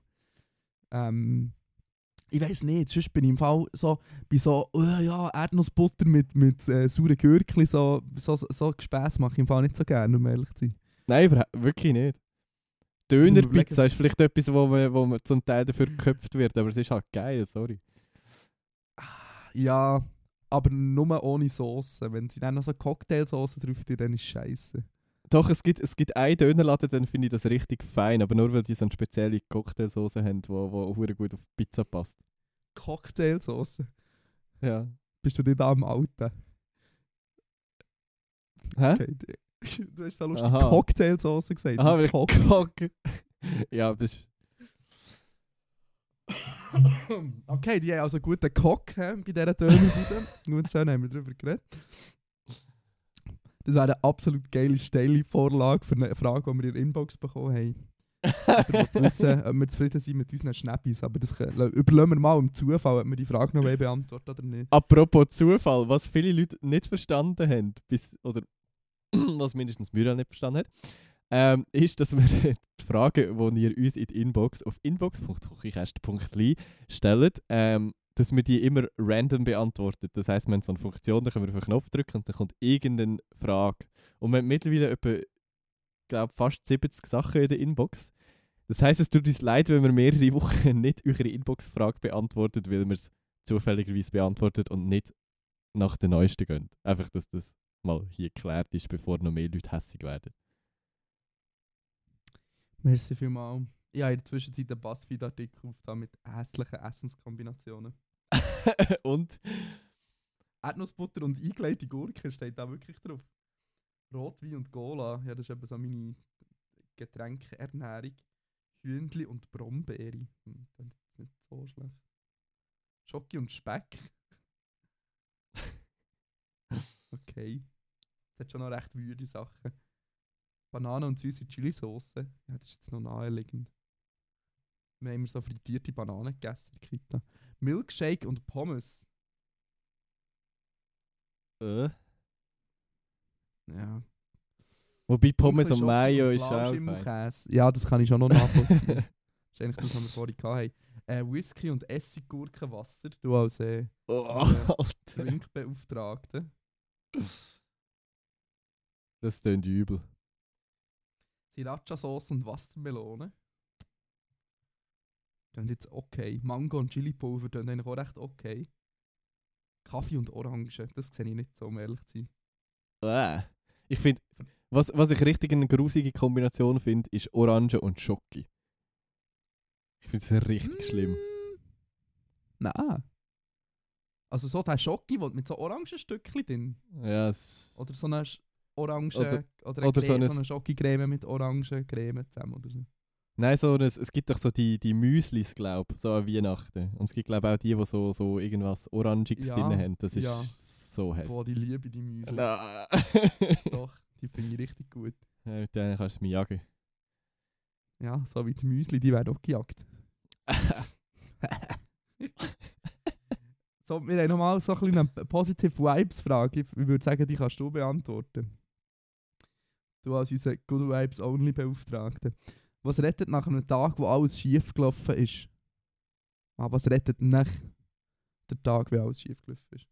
Speaker 6: Ähm, ich weiß nicht, sonst bin ich im Fall so, bei so, oh ja, Erdnussbutter mit, mit äh, sauren Gürkli, so, so, so Gespäss mache ich im Fall nicht so gerne, um ehrlich zu sein.
Speaker 7: Nein, wirklich nicht. Dönerpizza ist vielleicht etwas, wo man, wo man zum Teil dafür geköpft wird, aber es ist halt geil, sorry.
Speaker 6: Ja, aber nur ohne Soße. Wenn sie dann noch so Cocktailsoße drauf tun, dann ist scheiße.
Speaker 7: Doch, es gibt, es gibt einen Dönerladen, dann finde ich das richtig fein, aber nur weil die so eine spezielle Cocktailsoße haben, die wo, wo gut auf Pizza passt.
Speaker 6: Cocktailsoße?
Speaker 7: Ja.
Speaker 6: Bist du nicht da am Alten?
Speaker 7: Hä?
Speaker 6: Okay. Du hast so lustig
Speaker 7: Aha.
Speaker 6: Cocktailsoße gesagt.
Speaker 7: Aha, weil
Speaker 6: Cock
Speaker 7: Cock. ja, das ist.
Speaker 6: Okay, die haben also guten Cock hä, bei dieser Dönerbude. Gut, schön haben wir darüber geredet. Das wäre eine absolut geile, steile Vorlage für eine Frage, die wir in der Inbox bekommen haben. Wir wissen, ob wir zufrieden sind mit unseren Schnappis. Aber das überlassen wir mal im Zufall, ob wir die Frage noch beantworten oder nicht.
Speaker 7: Apropos Zufall, was viele Leute nicht verstanden haben, bis, oder was mindestens Muriel nicht verstanden hat, ähm, ist, dass wir die Frage, die ihr uns in die Inbox auf inbox.kuchikäst.li stellt, ähm, dass wir die immer random beantwortet. Das heisst, wir haben so eine Funktion, da können wir auf einen Knopf drücken und dann kommt irgendeine Frage. Und wir haben mittlerweile etwa, glaube fast 70 Sachen in der Inbox. Das heisst, es tut uns leid, wenn wir mehrere Wochen nicht eure Inbox-Frage beantwortet, weil wir es zufälligerweise beantwortet und nicht nach der neuesten gehen. Einfach, dass das mal hier geklärt ist, bevor noch mehr Leute hässig werden.
Speaker 6: Merci vielmals. Ich habe in der Zwischenzeit einen Buzzfeed-Artikel aufgetan mit hässlichen Essenskombinationen.
Speaker 7: Und?
Speaker 6: Erdnussbutter und eingelegte Gurke steht da wirklich drauf. Rotwein und Cola, ja, das ist eben so meine Getränkeernährung. Hühnli und Brombeere. Hm, das ist nicht so schlecht. Schoki und Speck. okay. Das hat schon noch recht wüde Sachen. Banane und süße Chili-Sauce. Ja, das ist jetzt noch naheliegend. Wir haben immer so frittierte Bananen gegessen in Kita. Milkshake und Pommes.
Speaker 7: Äh.
Speaker 6: Ja.
Speaker 7: Wobei Pommes und Mayo ist auch.
Speaker 6: Ja, das kann ich schon noch nachvollziehen. das ist eigentlich das, was wir vorhin hatten. Äh, Whisky und Essiggurkenwasser. Du als äh,
Speaker 7: Oh. Alter.
Speaker 6: Trinkbeauftragte.
Speaker 7: Das klingt übel.
Speaker 6: Sriracha-Sauce und Wassermelone. Dann jetzt okay. Mango und Chili-Pulver dann eigentlich auch recht okay. Kaffee und Orange, das sehe ich nicht so, um ehrlich zu sein.
Speaker 7: Äh. Ich finde, was, was ich richtig eine grusige Kombination finde, ist Orange und Schoki. Ich finde es richtig schlimm.
Speaker 6: Mm, Nein. Also so der Schoki mit so Orangenstückchen drin.
Speaker 7: Ja, es,
Speaker 6: Oder so eine Orange...
Speaker 7: Oder-
Speaker 6: Oder, eine
Speaker 7: oder so
Speaker 6: Creme,
Speaker 7: ein-
Speaker 6: so eine Schokicreme mit Orangencreme zusammen oder so.
Speaker 7: Nein, so ein, es gibt doch so die, die Müslis, glaube ich, so an Weihnachten. Und es gibt, glaube ich, auch die, die so, so irgendwas Orangiges
Speaker 6: Ja,
Speaker 7: drin haben. Das ist
Speaker 6: ja.
Speaker 7: so hässlich.
Speaker 6: Boah, die liebe die Müsli.
Speaker 7: Nein.
Speaker 6: Doch, die finde ich richtig gut.
Speaker 7: ja, mit denen kannst du mich jagen.
Speaker 6: Ja, so wie die Müsli, die werden auch gejagt. so, wir haben nochmal so ein bisschen eine Positive Vibes-Frage. Ich würde sagen, die kannst du beantworten. Du als unser Good Vibes Only Beauftragter. Was rettet nach einem Tag, wo alles schief gelaufen ist? Ah, was rettet nach der Tag, wo alles schief gelaufen ist?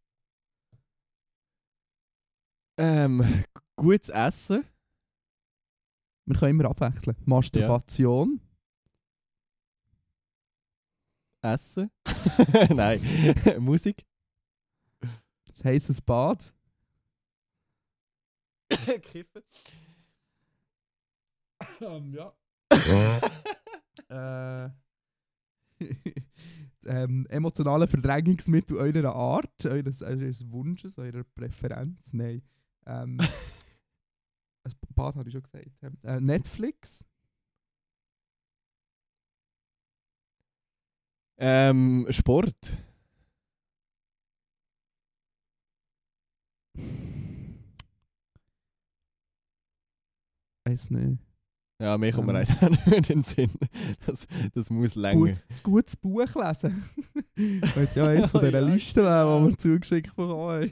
Speaker 7: ähm, gutes Essen.
Speaker 6: Wir können immer abwechseln. Masturbation.
Speaker 7: Essen. Nein. Musik.
Speaker 6: Das heisses Bad.
Speaker 7: Kiffen.
Speaker 6: Ähm, ja. äh, ähm, emotionale Verdrängungsmittel eurer Art, eures, eures Wunsches, eurer Präferenz. Nein. Ähm, ein Bad habe ich schon gesagt. Äh, Netflix.
Speaker 7: Ähm, Sport.
Speaker 6: Weiß nicht.
Speaker 7: Ja, mir kommt mir
Speaker 6: Ähm.
Speaker 7: leider nicht in den Sinn. Das, das muss
Speaker 6: Gut,
Speaker 7: länger.
Speaker 6: ein gutes Buch lesen. Wollt ja eins von dieser
Speaker 7: ja,
Speaker 6: Listen nehmen,
Speaker 7: genau.
Speaker 6: die wir zugeschickt bekommen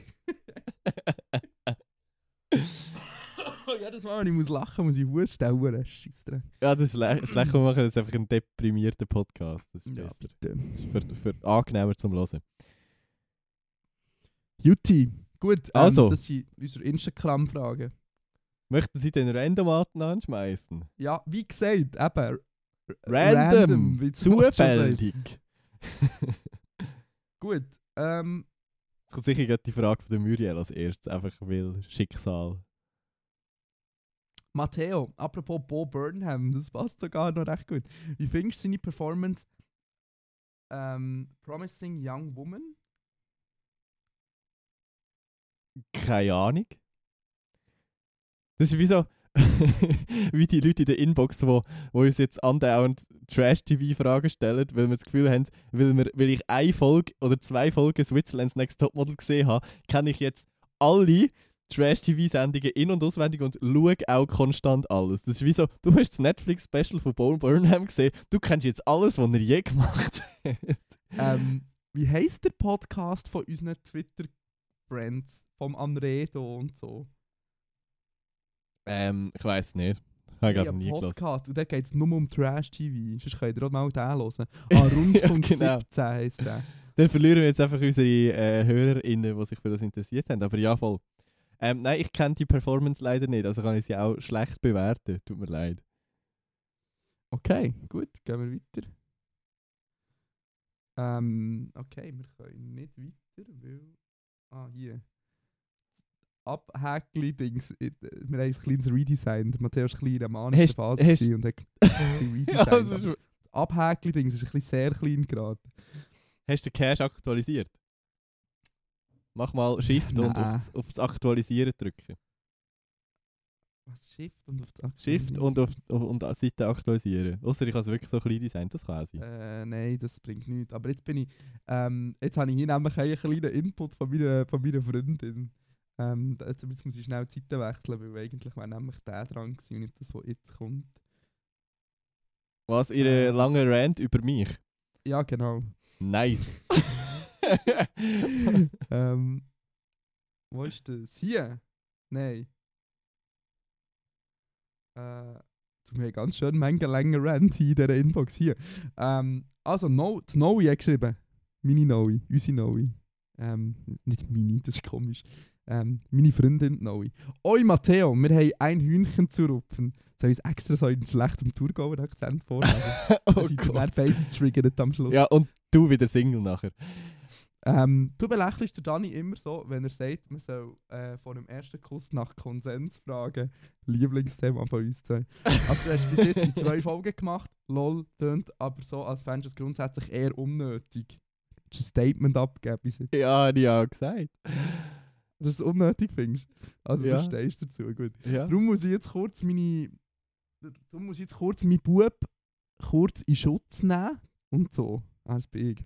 Speaker 6: haben. Jedes Mal, wenn ich muss lachen muss, ich husten. Huren, Scheissdreck.
Speaker 7: ja, das ist le schlecht. Wir machen jetzt einfach einen deprimierten Podcast. Das ist
Speaker 6: Ja,
Speaker 7: besser.
Speaker 6: bitte.
Speaker 7: Das ist für, für angenehmer zum Hören.
Speaker 6: Jutti. Gut, ähm,
Speaker 7: Also.
Speaker 6: das sind unsere Instagram-Fragen.
Speaker 7: Möchten Sie den Randomaten anschmeißen?
Speaker 6: Ja, wie gesagt, eben. r-
Speaker 7: Random.
Speaker 6: wie.
Speaker 7: Zufällig.
Speaker 6: Gut, ähm,
Speaker 7: Jetzt kommt sicher gerade die Frage von der Muriel als erstes, einfach weil Schicksal.
Speaker 6: Matteo, apropos Bo Burnham, das passt sogar noch recht gut. Wie findest du seine Performance ähm, Promising Young Woman?
Speaker 7: Keine Ahnung. Das ist wie so, wie die Leute in der Inbox, wo, wo uns jetzt andauernd Trash-TV-Fragen stellen, weil wir das Gefühl haben, weil, wir, weil ich eine Folge oder zwei Folgen Switzerland's Next Topmodel gesehen habe, kenne ich jetzt alle Trash-TV-Sendungen in- und auswendig und schaue auch konstant alles. Das ist wie so, du hast das Netflix-Special von Bo Burnham gesehen, du kennst jetzt alles, was er je gemacht hat.
Speaker 6: ähm, wie heisst der Podcast von unseren Twitter-Friends? Vom Anredo und so.
Speaker 7: Ähm, ich weiß nicht. Habe ich
Speaker 6: ein
Speaker 7: nie.
Speaker 6: Podcast und da geht es nur um Trash-TV. Sonst könnt ihr auch mal den hören. Ah, Rundfunk
Speaker 7: Ja, genau.
Speaker 6: 17 heisst der.
Speaker 7: Dann verlieren wir jetzt einfach unsere äh, HörerInnen, die sich für das interessiert haben. Aber ja, voll. Ähm, nein, ich kenne die Performance leider nicht, also kann ich sie auch schlecht bewerten. Tut mir leid.
Speaker 6: Okay, gut, gehen wir weiter. Ähm, okay, wir können nicht weiter, weil. Ah, hier. Abhäkli-Dings. äh, Wir haben ein kleines Redesign. Matthäus war ein bisschen in der manischen Phase
Speaker 7: hast-
Speaker 6: und hat ein
Speaker 7: das
Speaker 6: redesigned.
Speaker 7: ist,
Speaker 6: ein bisschen sehr klein gerade.
Speaker 7: Hast du den Cache aktualisiert? Mach mal Shift und
Speaker 6: Nein.
Speaker 7: aufs, aufs Aktualisieren drücken.
Speaker 6: Was? Shift und auf die
Speaker 7: Shift und auf, auf und Seite aktualisieren. Außer ich kann es wirklich so klein designen, das kann sein.
Speaker 6: Äh, nein, das bringt nichts. Aber jetzt bin ich, ähm, jetzt habe ich hier nämlich einen kleinen Input von meiner, von meiner Freundin. Ähm, jetzt, jetzt muss ich schnell die Seite wechseln, weil eigentlich wäre nämlich der dran gewesen und nicht das, was jetzt kommt.
Speaker 7: Was, ihre
Speaker 6: Äh.
Speaker 7: lange Rant über mich?
Speaker 6: Ja, genau.
Speaker 7: Nice.
Speaker 6: ähm, wo ist das? Hier? Nein. Äh, du mir ganz schön Menge länger Rant hier in dieser Inbox. Hier. Ähm, also, no, die Noe hat geschrieben. Meine Noe, unsere Noe. Ähm, nicht meine, das ist komisch. Ähm, meine Freundin Noe. Oi Matteo, wir haben ein Hühnchen zu rupfen. Soll ich extra so in schlechtem Tourgauer Akzent vorlesen?
Speaker 7: oh Gott.
Speaker 6: beide triggert am Schluss.
Speaker 7: Ja, und du wieder Single nachher.
Speaker 6: Ähm, du belächelst den Dani immer so, wenn er sagt, man soll äh, vor dem ersten Kuss nach Konsens fragen. Lieblingsthema von uns zwei. Also du hast bis jetzt in zwei Folgen gemacht. Lol, tönt aber so, als fändest du es grundsätzlich eher unnötig. Hast ein Statement abgegeben bis jetzt.
Speaker 7: Ja, hab ich auch gesagt.
Speaker 6: Dass du es unnötig findest. Also
Speaker 7: Ja.
Speaker 6: du stehst dazu, gut.
Speaker 7: Ja.
Speaker 6: Darum muss ich jetzt kurz meine... Darum muss ich jetzt kurz meinen Bub kurz in Schutz nehmen. Und so. Als bin ich.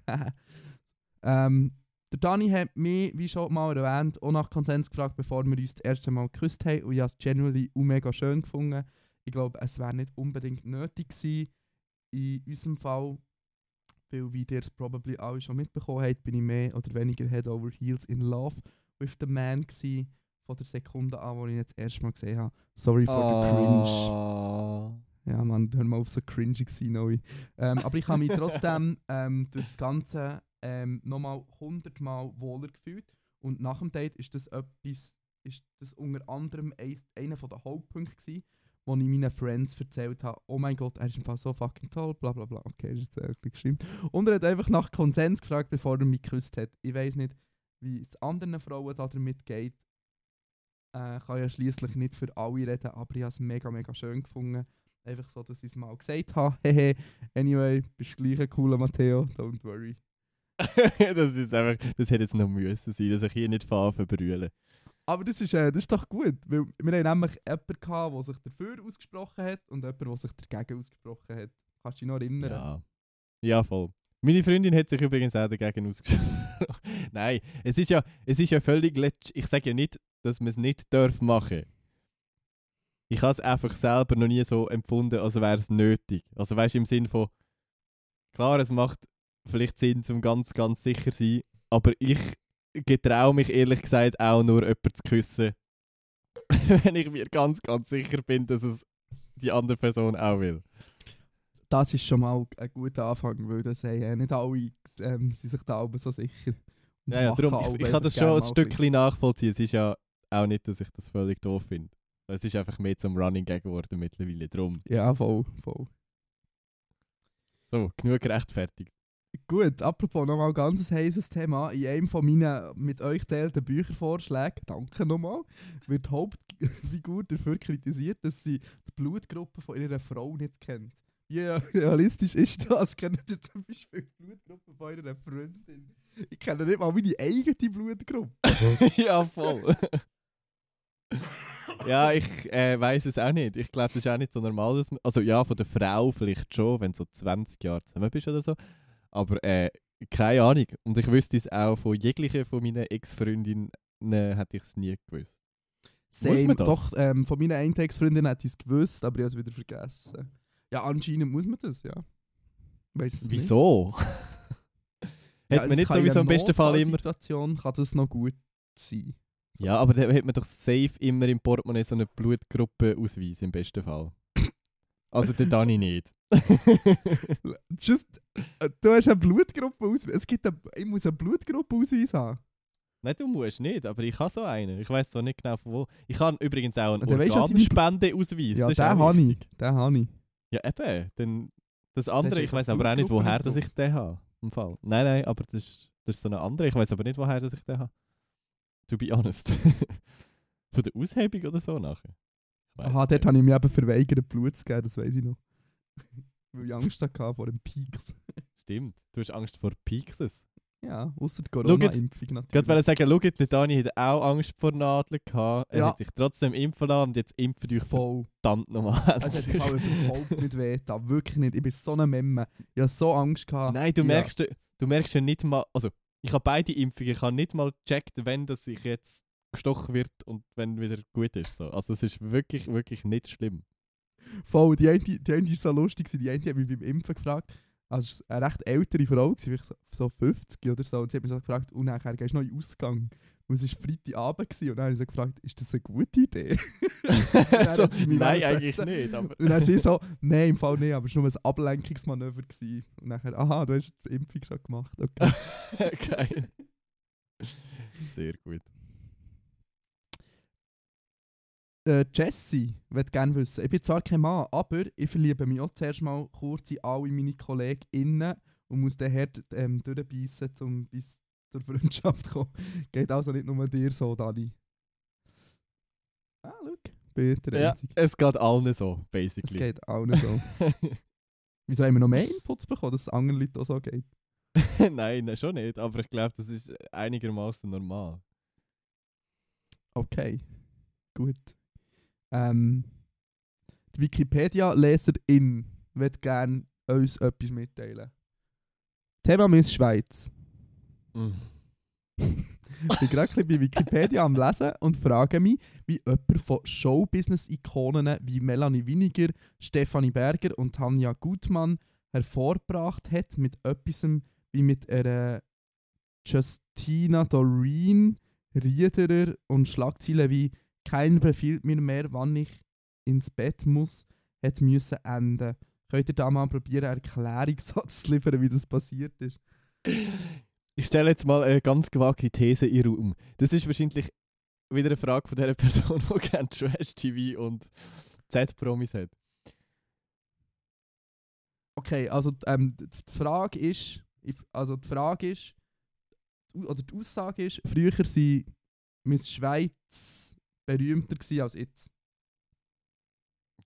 Speaker 6: ähm, der Dani hat mich, wie schon mal erwähnt, auch nach Konsens gefragt, bevor wir uns das erste Mal geküsst haben. Und ich habe es genuinely auch mega schön gefunden. Ich glaube, es wäre nicht unbedingt nötig gewesen, in unserem Fall. Weil, wie ihr es probably alle schon mitbekommen habt, bin ich mehr oder weniger Head over Heels in Love with the man gewesen. Von der Sekunde an, wo ich ihn jetzt das erste Mal gesehen habe. Sorry for the cringe.
Speaker 7: Oh.
Speaker 6: Ja, Mann, hör mal auf so cringy gewesen, neu. Ähm, aber ich habe mich trotzdem ähm, durch das Ganze ähm, nochmal hundertmal wohler gefühlt. Und nach dem Date ist das etwas, ist das unter anderem eins- einer von den Hauptpunkten gewesen, wo ich meinen Friends erzählt habe, oh mein Gott, er ist einfach so fucking toll, bla bla bla. Okay, ist jetzt wirklich geschrieben. Und er hat einfach nach Konsens gefragt, bevor er mich geküsst hat. Ich weiß nicht, wie es anderen Frauen da damit geht. Äh, kann ja schließlich nicht für alle reden, aber ich habe es mega, mega schön gefunden. Einfach so, dass ich es mal gesagt habe. Hehe, anyway, bist gleich ein cooler Matteo, don't worry.
Speaker 7: das ist einfach, das hätte jetzt noch müssen sein, dass ich hier nicht fahre verbrüllen.
Speaker 6: Aber das ist, äh, das ist doch gut, weil wir haben nämlich jemanden gehabt, der sich dafür ausgesprochen hat und jemanden, der sich dagegen ausgesprochen hat. Kannst du dich noch erinnern?
Speaker 7: Ja. Ja, voll. Meine Freundin hat sich übrigens auch dagegen ausgesprochen. Nein, es ist ja, es ist ja völlig letsch. Ich sage ja nicht, dass man es nicht darf machen. Ich habe es einfach selber noch nie so empfunden, als wäre es nötig. Also weißt du, im Sinn von, klar, es macht vielleicht Sinn, zum ganz, ganz sicher sein, aber ich getraue mich ehrlich gesagt auch nur jemanden zu küssen, wenn ich mir ganz, ganz sicher bin, dass es die andere Person auch will.
Speaker 6: Das ist schon mal ein guter Anfang, weil das haben äh, nicht alle ähm, sind sich da oben so sicher.
Speaker 7: Ja, ja, darum, ich, ich kann das schon ein Stückchen nachvollziehen. Es ist ja auch nicht, dass ich das völlig doof finde. Es ist einfach mehr zum Running Gag geworden mittlerweile. Drum.
Speaker 6: Ja, voll, voll.
Speaker 7: So, genug gerechtfertigt.
Speaker 6: Gut, apropos nochmal ganz heißes Thema. In einem von meinen mit euch teilten Büchervorschlägen, danke nochmal, wird die Hauptfigur dafür kritisiert, dass sie die Blutgruppe von ihrer Frau nicht kennt. Wie realistisch ist das? Kennt ihr zum Beispiel die Blutgruppe von ihrer Freundin? Ich kenne nicht mal meine eigene Blutgruppe.
Speaker 7: ja, voll. ja, ich äh, weiß es auch nicht. Ich glaube, das ist auch nicht so normal. Dass man, also ja, von der Frau vielleicht schon, wenn du so 20 Jahre zusammen bist oder so. Aber äh, keine Ahnung. Und ich wüsste es auch von jeglicher von meinen Ex-Freundinnen, hätte ich es nie gewusst. Muss man das?
Speaker 6: Doch, ähm, von meiner einen Ex-Freundin hätte ich es gewusst, aber ich habe es wieder vergessen. Ja, anscheinend muss man das, ja. Weiss es nicht.
Speaker 7: Wieso?
Speaker 6: Ja,
Speaker 7: Hätte man
Speaker 6: es
Speaker 7: nicht sowieso im besten Fall immer.
Speaker 6: Kann das noch gut sein.
Speaker 7: Ja, aber dann hat man doch safe immer im Portemonnaie so eine Blutgruppe-Ausweis im besten Fall. Also der Dani nicht.
Speaker 6: Just, äh, du hast eine Blutgruppe-Ausweis. Es gibt eine, ich muss eine Blutgruppe-Ausweis haben.
Speaker 7: Nein, du musst nicht, aber ich habe so einen. Ich weiß zwar nicht genau von wo. Ich habe übrigens auch einen Organspendeausweis.
Speaker 6: Ja, den habe ich. Den habe ich.
Speaker 7: Ja, eben. Dann das andere, ich
Speaker 6: einfach
Speaker 7: weiß aber auch nicht, woher dass ich den habe. Im Fall. Nein, nein, aber das ist, das ist so eine andere. Ich weiß aber nicht, woher dass ich den habe. To be honest. Von der Aushebung oder so nachher. Ich
Speaker 6: Aha, dort habe ich mich eben verweigert, Blut zu geben, das weiß ich noch. weil ich Angst hatte vor dem Peaks.
Speaker 7: Stimmt. Du hast Angst vor Peakses.
Speaker 6: Ja, außer die Corona-Impfung
Speaker 7: Ich
Speaker 6: natürlich.
Speaker 7: wollte sagen, schaut, der Dani hat auch Angst vor Nadeln gehabt. Er
Speaker 6: Ja.
Speaker 7: hat sich trotzdem impfen lassen und jetzt impft euch
Speaker 6: Voll.
Speaker 7: verdammt nochmal.
Speaker 6: Also, es hat auch überhaupt nicht weh. Wirklich nicht. Ich bin so eine Memme. Ich hatte so Angst. Gehabt.
Speaker 7: Nein, du
Speaker 6: Ja.
Speaker 7: merkst, du merkst ja nicht mal, also ich habe beide Impfungen, ich habe nicht mal gecheckt, wenn das sich jetzt gestochen wird und wenn wieder gut ist. So. Also es ist wirklich, wirklich nicht schlimm.
Speaker 6: Voll, die eine, die eine ist so lustig, die eine hat mich beim Impfen gefragt, also eine recht ältere Frau, gewesen, vielleicht so, so 50 oder so, und sie hat mich so gefragt, und nachher gehst du noch in den Ausgang. Und es war Freitagabend gewesen, und dann habe ich so gefragt, ist das eine gute Idee?
Speaker 7: so, nein, eigentlich nicht. Aber
Speaker 6: Und dann sie so, nein, im Fall nicht, aber es war nur ein Ablenkungsmanöver. Gewesen. Und nachher, aha, du hast die Impfung schon gemacht, okay.
Speaker 7: Geil. Sehr gut.
Speaker 6: Äh, Jesse würde gerne wissen, ich bin zwar kein Mann, aber ich verliebe mich auch zuerst mal kurz in alle meine KollegInnen und muss dann hart ähm, durchbeissen, um bis zur Freundschaft zu kommen. Geht also nicht nur dir so, Dani. Ah, look, bin der
Speaker 7: Ja,
Speaker 6: Einzige.
Speaker 7: es geht allen so,
Speaker 6: Es
Speaker 7: basically.
Speaker 6: geht auch nicht so. Wieso haben wir noch mehr Inputs bekommen, dass es anderen Leuten auch so geht?
Speaker 7: nein, nein, schon nicht. Aber ich glaube, das ist einigermaßen normal.
Speaker 6: Okay, gut. Ähm, die Wikipedia-Leserin wird gerne uns etwas mitteilen. Thema Miss Schweiz.
Speaker 7: Mm.
Speaker 6: Ich bin gerade bei Wikipedia am Lesen und frage mich, wie jemand von Showbusiness-Ikonen wie Melanie Winiger, Stefanie Berger und Tanja Gutmann hervorgebracht hat mit etwas wie mit einer Justina Doreen, Riederer und Schlagzeilen wie «Keiner befiehlt mir mehr, wann ich ins Bett muss» hat müssen enden. Könnt ihr da mal probieren, einen Erklärungssatz zu liefern, wie das passiert ist?
Speaker 7: Ich stelle jetzt mal eine ganz gewagte These in den Raum. Das ist wahrscheinlich wieder eine Frage von der Person, die gerne Trash-TV und Z-Promis hat.
Speaker 6: Okay, also ähm, die Frage ist, also die Frage ist, oder die Aussage ist, früher war Miss Schweiz berühmter gewesen als jetzt.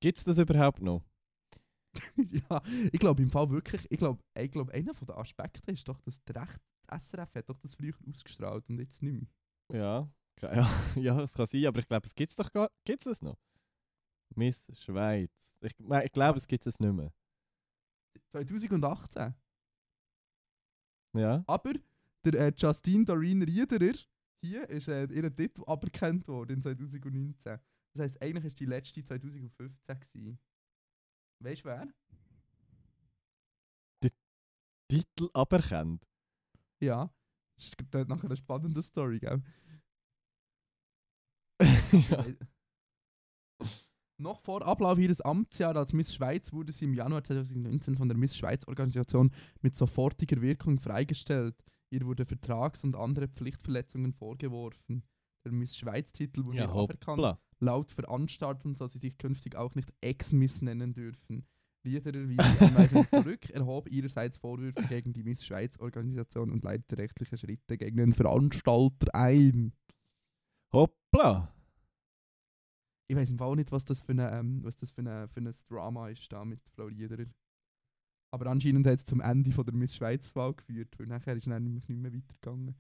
Speaker 7: Gibt es das überhaupt noch?
Speaker 6: ja, ich glaube im Fall wirklich, ich glaube, ich glaube, einer der Aspekte ist doch, dass der Recht, das SRF hat doch das früher ausgestrahlt und jetzt nicht mehr.
Speaker 7: Ja, ja, ja, es kann sein, aber ich glaube, es gibt es doch gar Gibt es noch? Miss Schweiz. Ich, ich glaube, es gibt es nicht mehr.
Speaker 6: 2018.
Speaker 7: Ja?
Speaker 6: Aber der äh, Justine Doreen Riederer hier ist äh, ihr Titel aberkannt worden in 2019. Das heisst, eigentlich ist die letzte 2015 gewesen. Weißt du wer?
Speaker 7: Titel aberkannt.
Speaker 6: Ja. Das ist dort nachher eine spannende Story, gell?
Speaker 7: ja.
Speaker 6: Noch vor Ablauf ihres Amtsjahres als Miss Schweiz wurde sie im Januar 2019 von der Miss Schweiz Organisation mit sofortiger Wirkung freigestellt. Ihr wurde Vertrags- und andere Pflichtverletzungen vorgeworfen. Der Miss Schweiz-Titel wurde
Speaker 7: ja,
Speaker 6: aberkannt.
Speaker 7: hoppla.
Speaker 6: Laut Veranstaltung soll sie sich künftig auch nicht Ex-Miss nennen dürfen. Liederer wies die Anweisung zurück, erhob ihrerseits Vorwürfe gegen die Miss Schweiz-Organisation und leitete rechtliche Schritte gegen den Veranstalter ein.
Speaker 7: Hoppla.
Speaker 6: Ich weiß im Fall auch nicht, was das für, eine, ähm, was das für, eine, für ein Drama ist da mit Frau Liederer. Aber anscheinend hat es zum Ende von der Miss Schweiz-Wahl geführt, weil nachher ist es nämlich nicht mehr weitergegangen.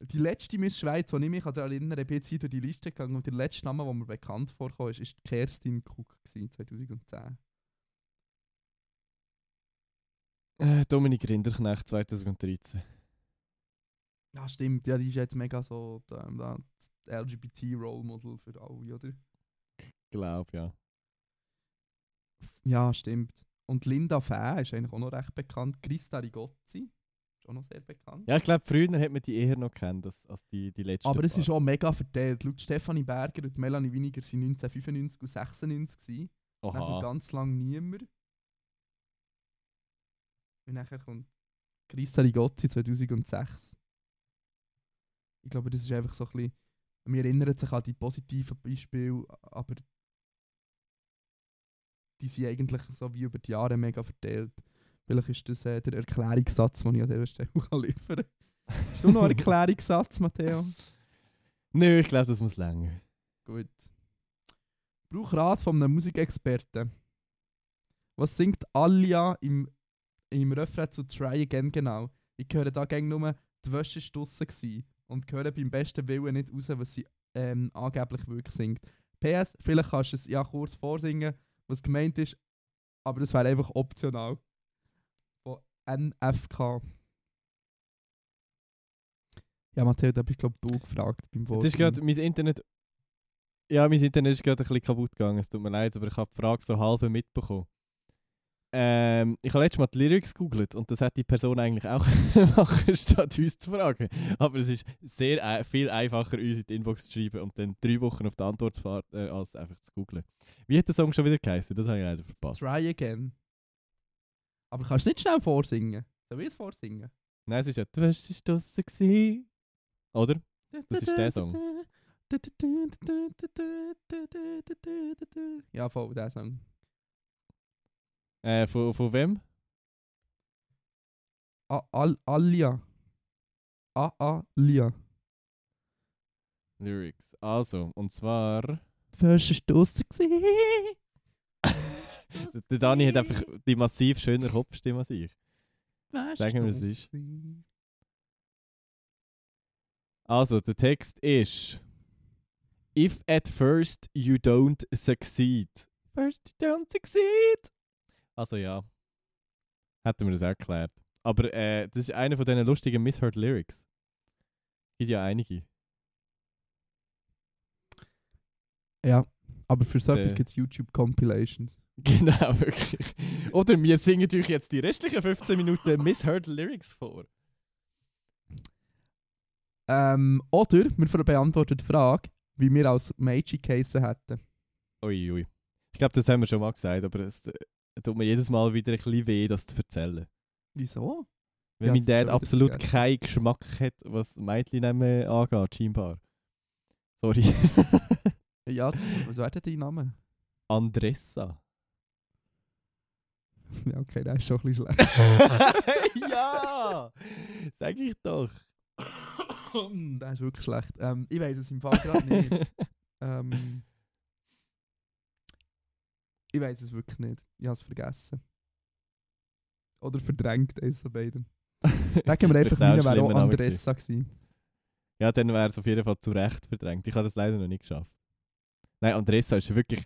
Speaker 6: Die letzte Miss Schweiz, die ich mich daran erinnere, ich bin jetzt durch die Liste gegangen und der letzte Name, der mir bekannt vorkam, ist, ist Kerstin Cook gewesen, 2010.
Speaker 7: Äh, Dominik Rinderknecht 2013.
Speaker 6: Ja, stimmt. Ja, die ist jetzt mega so da, das LGBT-Role-Model für alle, oder?
Speaker 7: Glaub, ja.
Speaker 6: Ja, stimmt. Und Linda Fäh ist eigentlich auch noch recht bekannt. Christa Rigozzi ist auch noch sehr bekannt.
Speaker 7: Ja, ich glaube, früher hat man die eher noch kennt als, als die, die letzte.
Speaker 6: Aber es ist auch mega verteilt. Laut Stefanie Berger und Melanie Winiger sind 1995 und 96 gewesen. Nachher
Speaker 7: Oha.
Speaker 6: ganz lang niemand. Und nachher kommt Christa Rigozzi 2006. Ich glaube, das ist einfach so ein bisschen... Wir erinnern sich an die positiven Beispiele, aber die sind eigentlich so wie über die Jahre mega verteilt. Vielleicht ist das äh, der Erklärungssatz, den ich an dieser Stelle kann liefern kann. Hast du noch einen Erklärungssatz, Matteo?
Speaker 7: Nö, ich glaube, das muss länger.
Speaker 6: Gut. Ich brauche Rat von einem Musikexperten. Was singt Alia im, im Refrain zu Try Again genau? Ich höre da gäng nur, die Wäsche war draussen und höre beim besten Willen nicht raus, was sie ähm, angeblich wirklich singt. PS, vielleicht kannst du es ja kurz vorsingen, was gemeint ist, aber das wäre einfach optional. Von NFK. Ja, Matteo, da hab ich glaube du gefragt beim Vorsingen.
Speaker 7: ist gerade mein Internet. Ja, mein Internet ist gerade ein bisschen kaputt gegangen. Es tut mir leid, aber ich habe die Frage so halb mitbekommen. Ähm, ich habe letztes Mal die Lyrics gegoogelt und das hat die Person eigentlich auch machen, statt uns zu fragen. Aber es ist sehr ei- viel einfacher, uns in die Inbox zu schreiben und dann drei Wochen auf die Antwort zu warten, äh, als einfach zu googlen. Wie hat der Song schon wieder geheißen? Das habe ich leider verpasst.
Speaker 6: Try Again. Aber kannst du nicht schnell vorsingen? Soll ich es vorsingen?
Speaker 7: Nein, es ist ja «Du hast es draussen gewesen». Oder? Das ist der Song.
Speaker 6: Ja, voll, der Song.
Speaker 7: Äh, von, von wem?
Speaker 6: A Al Alia. A Alia.
Speaker 7: Lyrics. Also, und zwar.
Speaker 6: Es draussen
Speaker 7: Der Dani hat einfach die massiv schöner Kopfstimme als ich. Sagen wir, es ist. Also, der Text ist: If at first you don't succeed. First you don't succeed. Also, ja. Hätten wir das erklärt. Aber äh, das ist einer von diesen lustigen Misheard Lyrics. Gibt ja einige.
Speaker 6: Ja, aber für so etwas gibt es YouTube-Compilations.
Speaker 7: Genau, wirklich. Oder wir singen euch jetzt die restlichen 15 Minuten Misheard Lyrics vor.
Speaker 6: Ähm, oder wir beantworten die Frage, wie wir als Meiji geheissen hätten.
Speaker 7: Ui, ui. Ich glaube, das haben wir schon mal gesagt, aber es äh, tut mir jedes Mal wieder ein bisschen weh, das zu erzählen.
Speaker 6: Wieso?
Speaker 7: Weil
Speaker 6: Ja,
Speaker 7: mein Dad absolut keinen Geschmack hat, was Mädchen angeht, scheinbar. Sorry.
Speaker 6: Ja, das, was wäre denn dein Name?
Speaker 7: Andressa.
Speaker 6: Ja, okay, der ist schon ein bisschen schlecht.
Speaker 7: ja! Sag ich doch.
Speaker 6: der ist wirklich schlecht. Ähm, ich weiß es im Fall gerade nicht. ähm, ich weiß es wirklich nicht. Ich habe es vergessen. Oder verdrängt, eines von beiden. Sagen wir einfach,
Speaker 7: Vielleicht auch
Speaker 6: meine
Speaker 7: ein
Speaker 6: wäre auch Andressa gewesen.
Speaker 7: Ja, dann wäre es auf jeden Fall zu Recht verdrängt. Ich habe das leider noch nicht geschafft. Nein, Andressa ist wirklich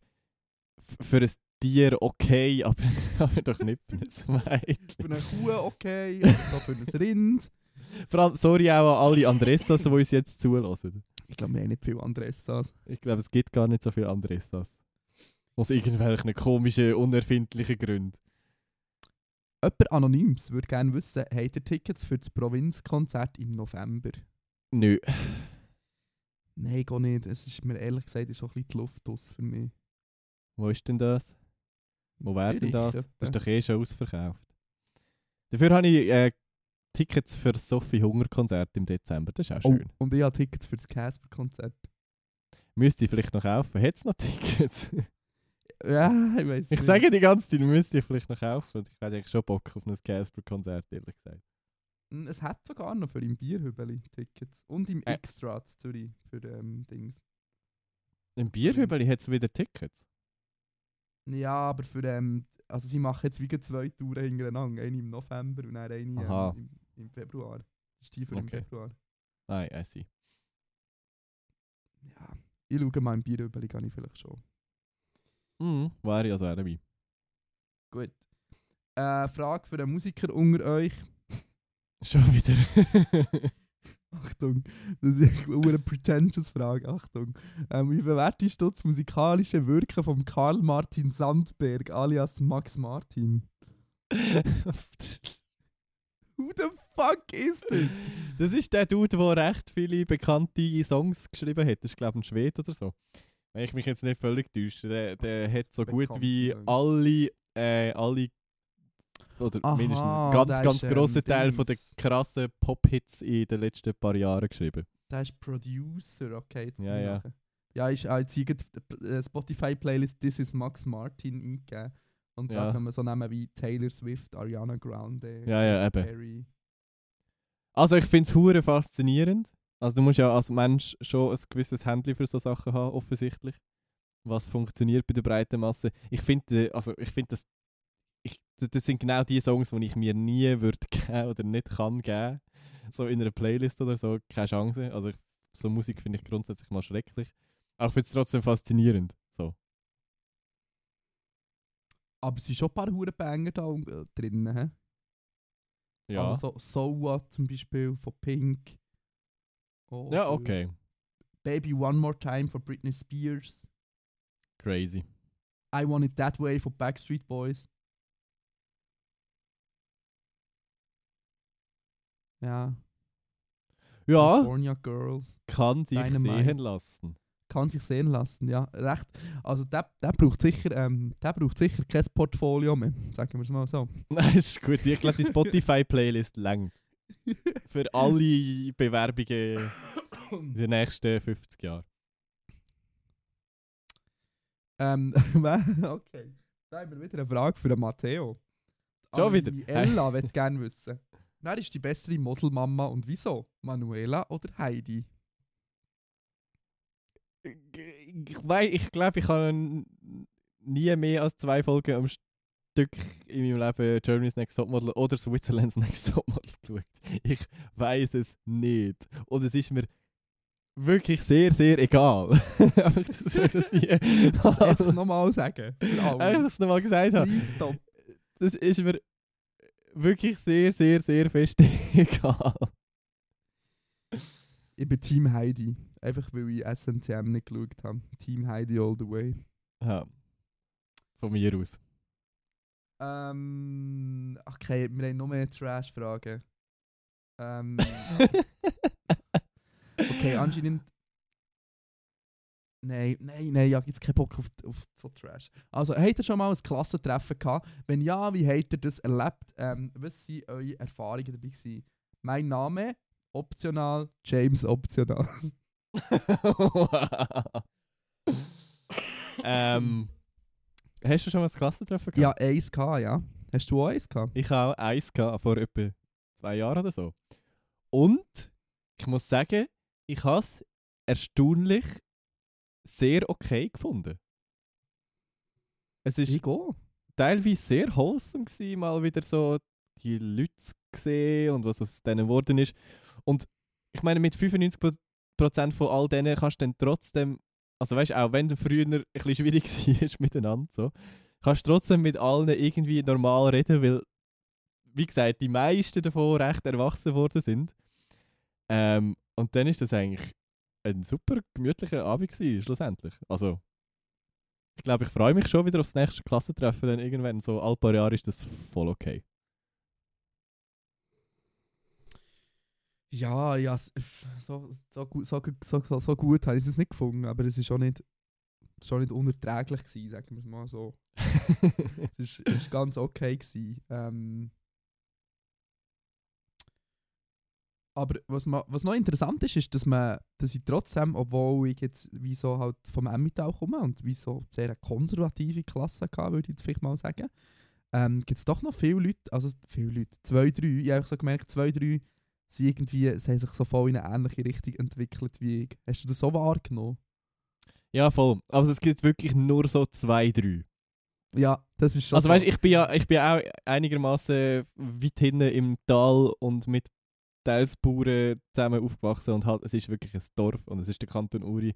Speaker 7: für ein Tier okay, aber, aber doch nicht für ein Mädchen.
Speaker 6: Für eine Kuh okay, aber für ein Rind.
Speaker 7: Vor allem, sorry auch an alle Andressas, die uns jetzt zulassen.
Speaker 6: Ich glaube, wir haben nicht viele Andressas.
Speaker 7: Ich glaube, es gibt gar nicht so viele Andressas. Aus irgendwelchen komischen, unerfindlichen Gründen.
Speaker 6: Jemand Anonyms würde gerne wissen, habt ihr Tickets für das Provinzkonzert im November?
Speaker 7: Nö.
Speaker 6: Nein, gar nicht. Es ist mir ehrlich gesagt ist so ein bisschen die Luft aus für mich.
Speaker 7: Wo ist denn das? Wo wäre denn das? Das ist doch eh schon ausverkauft. Dafür habe ich äh, Tickets für das Sophie Hunger Konzert im Dezember. Das ist auch
Speaker 6: Oh,
Speaker 7: schön.
Speaker 6: und ich habe Tickets für das Casper-Konzert.
Speaker 7: Müsste ich vielleicht noch kaufen. Hat es noch Tickets?
Speaker 6: Ja, ich weiß
Speaker 7: ich sage die ganze Zeit, müsste ich vielleicht noch kaufen. Ich hätte eigentlich schon Bock auf ein Casper-Konzert, ehrlich gesagt.
Speaker 6: Hm, Es hat sogar noch für im Bierhübeli Tickets. Und im
Speaker 7: Äh.
Speaker 6: Extra zu Zürich für ähm, Dings.
Speaker 7: Im Bierhübeli hat es wieder Tickets.
Speaker 6: Ja, aber für ähm, also sie machen jetzt wieder zwei Touren hintereinander. Eine im November und eine ähm, im, im Februar. Das ist die für im
Speaker 7: Okay.
Speaker 6: Februar.
Speaker 7: Nein, I see.
Speaker 6: Ja, ich schaue mal im Bierhübeli, kann ich vielleicht schon.
Speaker 7: Mhm, wäre ich also auch dabei.
Speaker 6: Gut. Äh, Frage für einen Musiker unter euch.
Speaker 7: Schon wieder.
Speaker 6: Achtung, das ist eine pretentious Frage. Achtung. Ähm, wie bewertest du das musikalische Wirken von Karl Martin Sandberg alias Max Martin? Who the fuck ist das?
Speaker 7: Das ist der Dude, der recht viele bekannte Songs geschrieben hat. Das ist, glaube ich, ein Schwede oder so. Wenn ich mich jetzt nicht völlig täusche. Der, der hat so gut wie alle, äh, alle oder
Speaker 6: Aha,
Speaker 7: mindestens einen ganz,
Speaker 6: der
Speaker 7: ganz
Speaker 6: ist, ähm,
Speaker 7: grossen Teil von den
Speaker 6: Dings.
Speaker 7: krassen Pop-Hits in den letzten paar Jahren geschrieben.
Speaker 6: Der ist Producer, okay. Jetzt
Speaker 7: Ja,
Speaker 6: bin ich
Speaker 7: ja.
Speaker 6: nachher. Ja, hier gerade die äh, Spotify-Playlist This is Max Martin eingegeben. Und da
Speaker 7: Ja.
Speaker 6: können wir so Namen wie Taylor Swift, Ariana Grande,
Speaker 7: Ja, ja, eben.
Speaker 6: Perry.
Speaker 7: Also ich finde es hure faszinierend. Also du musst ja als Mensch schon ein gewisses Händchen für so Sachen haben, offensichtlich. Was funktioniert bei der breiten Masse. Ich finde, also ich finde das das, das sind genau die Songs, die ich mir nie würde geben oder nicht kann geben. So in einer Playlist oder so, keine Chance. Also ich, so Musik finde ich grundsätzlich mal schrecklich. Aber ich finde es trotzdem faszinierend. So.
Speaker 6: Aber es sind schon ein paar hure Banger da äh, drin.
Speaker 7: Ja.
Speaker 6: Also so So What zum Beispiel von Pink.
Speaker 7: Ja,
Speaker 6: Oder
Speaker 7: okay.
Speaker 6: Baby One More Time von Britney Spears.
Speaker 7: Crazy.
Speaker 6: I Want It That Way von Backstreet Boys. Ja.
Speaker 7: Ja,
Speaker 6: California Girls.
Speaker 7: kann sich
Speaker 6: Dynamite.
Speaker 7: sehen lassen.
Speaker 6: Kann sich sehen lassen, ja. Recht. Also der, der braucht sicher, ähm, der braucht sicher kein Portfolio mehr. Sagen wir es mal so.
Speaker 7: Nein, ist gut. Ich glaube, die Spotify-Playlist längt. Für alle Bewerbungen in den nächsten 50 Jahren.
Speaker 6: Ähm, okay. Da haben wir wieder eine Frage für den Matteo.
Speaker 7: Schon wieder?
Speaker 6: Ella wird gerne wissen. Wer ist die bessere Modelmama und wieso? Manuela oder Heidi?
Speaker 7: Ich, wei- ich glaube, ich habe n- nie mehr als zwei Folgen am Stück in meinem Leben Germany's Next Topmodel oder Switzerland's Next Topmodel geschaut. Ich weiß es nicht. Und es ist mir wirklich sehr, sehr egal. Einfach, dass wir das hier
Speaker 6: Das einfach nochmal sagen.
Speaker 7: Einfach, dass ich es nochmal gesagt habe.
Speaker 6: Please.
Speaker 7: Das ist mir wirklich sehr, sehr, sehr fest egal.
Speaker 6: Ich bin Team Heidi. Einfach weil ich SNTM nicht geschaut habe. Team Heidi all the way.
Speaker 7: Ja. Von mir aus.
Speaker 6: Ähm, okay, wir haben noch mehr Trash-Fragen. Ähm, okay, anscheinend. Nein, nein, nein, ich habe jetzt keinen Bock auf, auf so Trash. Also, habt ihr schon mal ein Klassentreffen gehabt? Wenn ja, wie habt ihr das erlebt? Ähm, was waren eure Erfahrungen dabei? Gewesen? Mein Name, optional, James optional.
Speaker 7: ähm, hast du schon mal das Klassentreffen gehabt?
Speaker 6: ja, eins gehabt, ja. Hast du auch eins gehabt?
Speaker 7: Ich habe auch eins gehabt, vor etwa zwei Jahren oder so. Und ich muss sagen, ich habe es erstaunlich sehr okay gefunden. Es ist teilweise sehr wholesome gewesen, mal wieder so die Leute zu sehen und was aus denen geworden ist. Und ich meine, mit 95% von all denen kannst du dann trotzdem, also weißt auch wenn du früher ein bisschen schwierig war miteinander, so, kannst du trotzdem mit allen irgendwie normal reden, weil, wie gesagt, die meisten davon recht erwachsen worden sind. Ähm, und dann ist das eigentlich ein super gemütlicher Abend gewesen, schlussendlich. Also, ich glaube, ich freue mich schon wieder aufs nächste Klassentreffen, dann irgendwann so all paar Jahre ist das voll okay.
Speaker 6: Ja, ja, so, so, gut- so, so, so, gut habe ich es nicht gefunden, aber es ist auch nicht, schon nicht unerträglich gewesen, sagen wir es mal so. Es ist, es ist ganz okay gewesen. Ähm, aber was, ma, was noch interessant ist, ist, dass man, dass ich trotzdem, obwohl ich jetzt wie so halt vom Emmental komme und wie so sehr eine konservative Klasse hatte, würde ich jetzt vielleicht mal sagen, ähm, gibt es doch noch viele Leute, also viele Leute, zwei, drei, ich habe so gemerkt, zwei, drei sind irgendwie, sie haben sich so voll in eine ähnliche Richtung entwickelt wie ich. Hast du das so wahrgenommen?
Speaker 7: ja, voll. Also es gibt wirklich nur so zwei, drei.
Speaker 6: Ja, das ist schon
Speaker 7: Also
Speaker 6: so.
Speaker 7: weißt, ich bin ja, ich bin auch einigermaßen weit hinten im Tal und mit teils Bauern zusammen aufgewachsen und halt, es ist wirklich ein Dorf und es ist der Kanton Uri.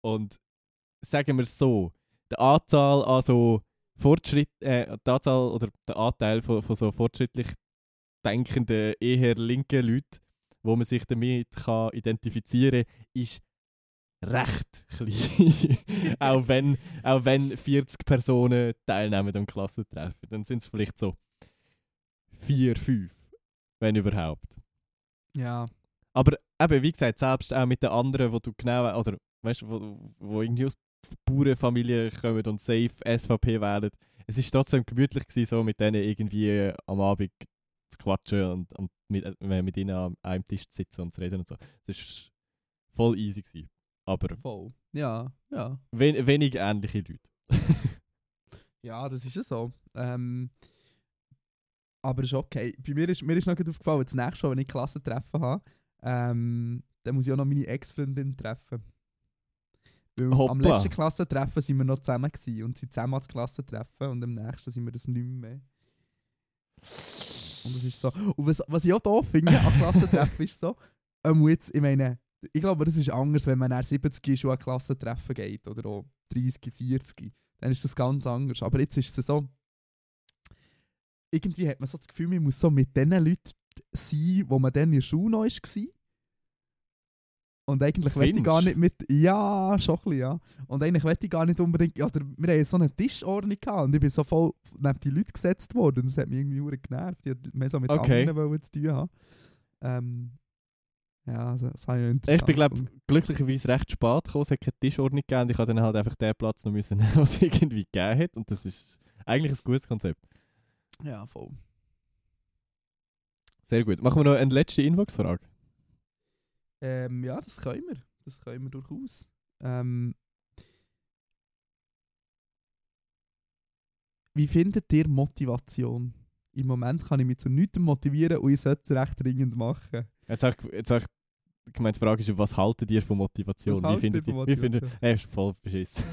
Speaker 7: Und sagen wir es so, die Anzahl an so Fortschritt, äh, die Anzahl oder der Anteil von, von so fortschrittlich denkenden, eher linken Leuten, wo man sich damit kann identifizieren kann, ist recht klein. auch, wenn, auch wenn 40 Personen teilnehmen am Klassentreffen, dann sind es vielleicht so 4, 5, wenn überhaupt.
Speaker 6: ja.
Speaker 7: Aber eben, wie gesagt, selbst auch mit den anderen, wo du genau, oder weißt du, wo, wo irgendwie aus Bauernfamilien kommen und safe SVP wählen, es ist trotzdem gemütlich gewesen, so mit denen irgendwie am Abend zu quatschen und, und mit, mit ihnen am einem Tisch zu sitzen und zu reden und so. Es ist voll easy gewesen. Aber
Speaker 6: Voll. Ja, ja.
Speaker 7: wen, wenig ähnliche Leute.
Speaker 6: Ja, das ist ja so. Ähm, aber ist okay. Bei mir ist mir ist noch gut aufgefallen, das nächste Mal, wenn ich Klassentreffen habe, ähm, dann muss ich auch noch meine Ex-Freundin treffen. Weil am letzten Klassentreffen sind wir noch zusammen gewesen und sind zusammen als Klassentreffen und am nächsten sind wir das nicht mehr. Und das ist so. Und was, was ich auch da finde an Klassentreffen ist so, ähm, jetzt, ich meine, ich glaube, das ist anders, wenn man nach 70 ist und an Klassentreffen geht oder auch 30, 40. Dann ist das ganz anders. Aber jetzt ist es so, irgendwie hat man so das Gefühl, man muss so mit den Leuten sein, wo man dann in der Schule noch war. Und eigentlich will ich gar nicht mit. Ja, schon ein bisschen, ja. Und eigentlich will ich gar nicht unbedingt. Oder wir haben so eine Tischordnung gehabt und ich bin so voll neben die Leute gesetzt worden. Und das hat mich irgendwie nur genervt. Ich wollte mehr so mit
Speaker 7: Okay.
Speaker 6: anderen zu tun haben. Ähm, ja, also, das habe ich noch
Speaker 7: Ich
Speaker 6: interessant
Speaker 7: bin, glaube glücklicherweise recht spät gekommen. Es hat keine Tischordnung gegeben. und Ich habe dann halt einfach den Platz noch müssen, was es irgendwie gegeben hat. Und das ist eigentlich ein gutes Konzept.
Speaker 6: Ja, voll.
Speaker 7: Sehr gut. Machen wir noch eine letzte Inbox-Frage.
Speaker 6: Ähm, ja, das können wir. Das können wir durchaus. Ähm, wie findet ihr Motivation? Im Moment kann ich mich zu nichts motivieren und ich sollte es recht dringend machen.
Speaker 7: Jetzt habe ich, jetzt habe ich gemeint, die Frage ist, was haltet ihr von Motivation?
Speaker 6: Was
Speaker 7: wie findet
Speaker 6: ihr
Speaker 7: ihr? Wie findet? Er ist voll beschissen.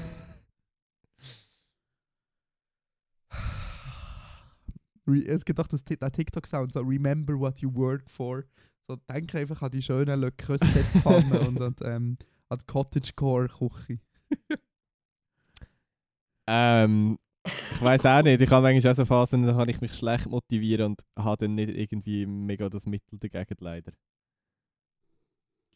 Speaker 6: Es gibt auch das, den TikTok-Sound, so «Remember what you work for». So, denke einfach an die schönen Le Creuset-Pfannen und an, ähm, an die Cottagecore-Küche.
Speaker 7: Ähm, ich weiß auch nicht. Ich habe manchmal auch so Phasen, da kann ich mich schlecht motivieren und habe dann nicht irgendwie mega das Mittel dagegen leider.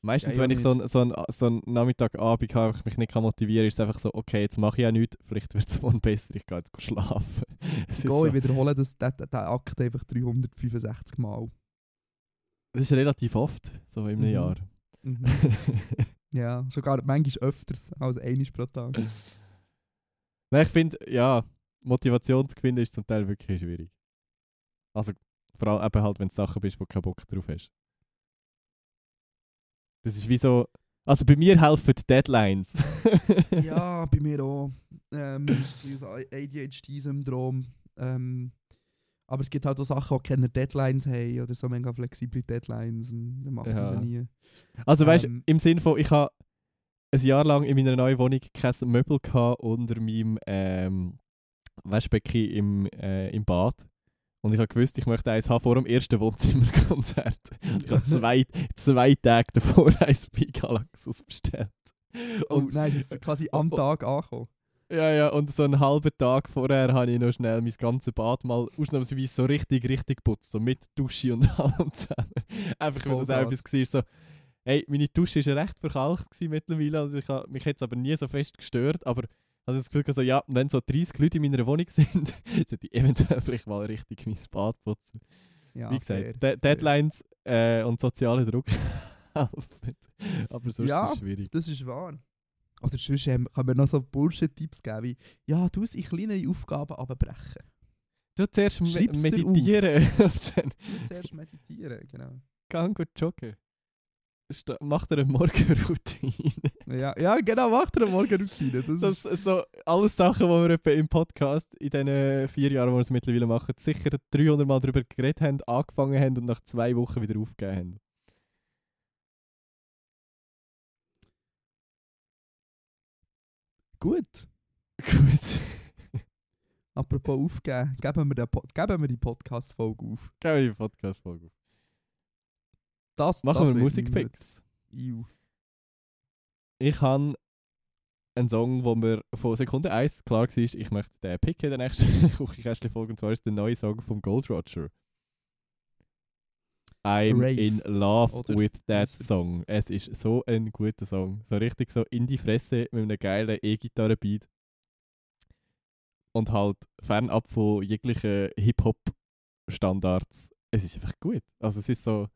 Speaker 7: Meistens,
Speaker 6: Ja,
Speaker 7: wenn ich so, ein, so, ein, so einen Nachmittagabend habe, ich mich nicht kann motivieren kann, ist es einfach so, okay, jetzt mache ich ja nichts, vielleicht wird es morgen besser, ich gehe jetzt schlafen. Es
Speaker 6: Go,
Speaker 7: so,
Speaker 6: ich wiederhole das, den, den, den Akt einfach 365 Mal.
Speaker 7: Das ist relativ oft, so einem
Speaker 6: Mhm.
Speaker 7: Jahr.
Speaker 6: Mhm. ja, sogar manchmal öfters als einmal pro Tag.
Speaker 7: Nein, ich finde, ja, Motivation zu gewinnen ist zum Teil wirklich schwierig. Also, vor allem eben halt, wenn du Sachen bist, wo du keinen Bock drauf hast. Das ist wie so. Also bei mir helfen die Deadlines.
Speaker 6: ja, bei mir auch. Ähm, ADHD-Syndrom. Ähm, aber es gibt halt auch Sachen, die keine Deadlines haben oder so mega flexible Deadlines. Und dann machen
Speaker 7: Ja.
Speaker 6: wir sie nie.
Speaker 7: Also weißt du,
Speaker 6: Ähm.
Speaker 7: im Sinn von, ich habe ein Jahr lang in meiner neuen Wohnung kein Möbel gehabt unter meinem ähm, Waschbecken im, äh, im Bad. Und ich habe gewusst, ich möchte eins haben vor dem ersten Wohnzimmerkonzert. Und ich habe zwei, zwei Tage davor eins bei Galaxus bestellt.
Speaker 6: Und
Speaker 7: Und,
Speaker 6: nein, das ist quasi am
Speaker 7: Oh, oh.
Speaker 6: Tag angekommen.
Speaker 7: Ja, ja, und so einen halben Tag vorher habe ich noch schnell mein ganzes Bad mal ausnahmsweise so richtig, richtig geputzt. So mit Dusche und allem zusammen. Einfach weil das auch etwas war, so, hey, meine Dusche war recht verkalkt mittlerweile. Also ich habe mich jetzt aber nie so fest gestört, aber ich hatte das Gefühl, so, ja, wenn so 30 Leute in meiner Wohnung sind, sollte ich eventuell vielleicht mal richtig mein Bad putzen.
Speaker 6: Ja,
Speaker 7: Wie gesagt,
Speaker 6: fair,
Speaker 7: De. Deadlines äh, und sozialer Druck helfen. Aber sonst
Speaker 6: Ja.
Speaker 7: ist es schwierig.
Speaker 6: Das ist wahr. Oder sonst ähm, kann man noch so Bullshit-Tipps geben wie «Ja, du in kleinere Aufgaben abbrechen.
Speaker 7: Du zuerst me meditieren dann
Speaker 6: Du zuerst meditieren, genau.
Speaker 7: geh gut joggen. Sta- Mach dir eine Morgenroutine.
Speaker 6: Ja, ja genau, mach dir eine Morgenroutine. Das
Speaker 7: Das
Speaker 6: ist,
Speaker 7: so alles Sachen, die wir etwa im Podcast in diesen vier Jahren, die wir es mittlerweile machen, sicher 300 Mal darüber geredet haben, angefangen haben und nach zwei Wochen wieder aufgegeben haben.
Speaker 6: Gut.
Speaker 7: Gut.
Speaker 6: Apropos aufgeben, geben wir, den Po- geben wir die Podcast-Folge auf.
Speaker 7: Gehen wir die Podcast-Folge auf.
Speaker 6: Das,
Speaker 7: Machen
Speaker 6: das
Speaker 7: wir Musikpicks. Ich habe einen Song, wo mir von Sekunde 1 klar war, ich möchte den picken in der nächsten Küchenkästchen-Folge. Und zwar ist der neue Song von Gold Roger. I'm
Speaker 6: Rave.
Speaker 7: in love
Speaker 6: Oder
Speaker 7: with that song. Es ist so ein guter Song. So richtig so in die Fresse mit einem geilen E-Gitarre-Beat. Und halt fernab von jeglichen Hip-Hop-Standards. Es ist einfach gut. Also es ist so,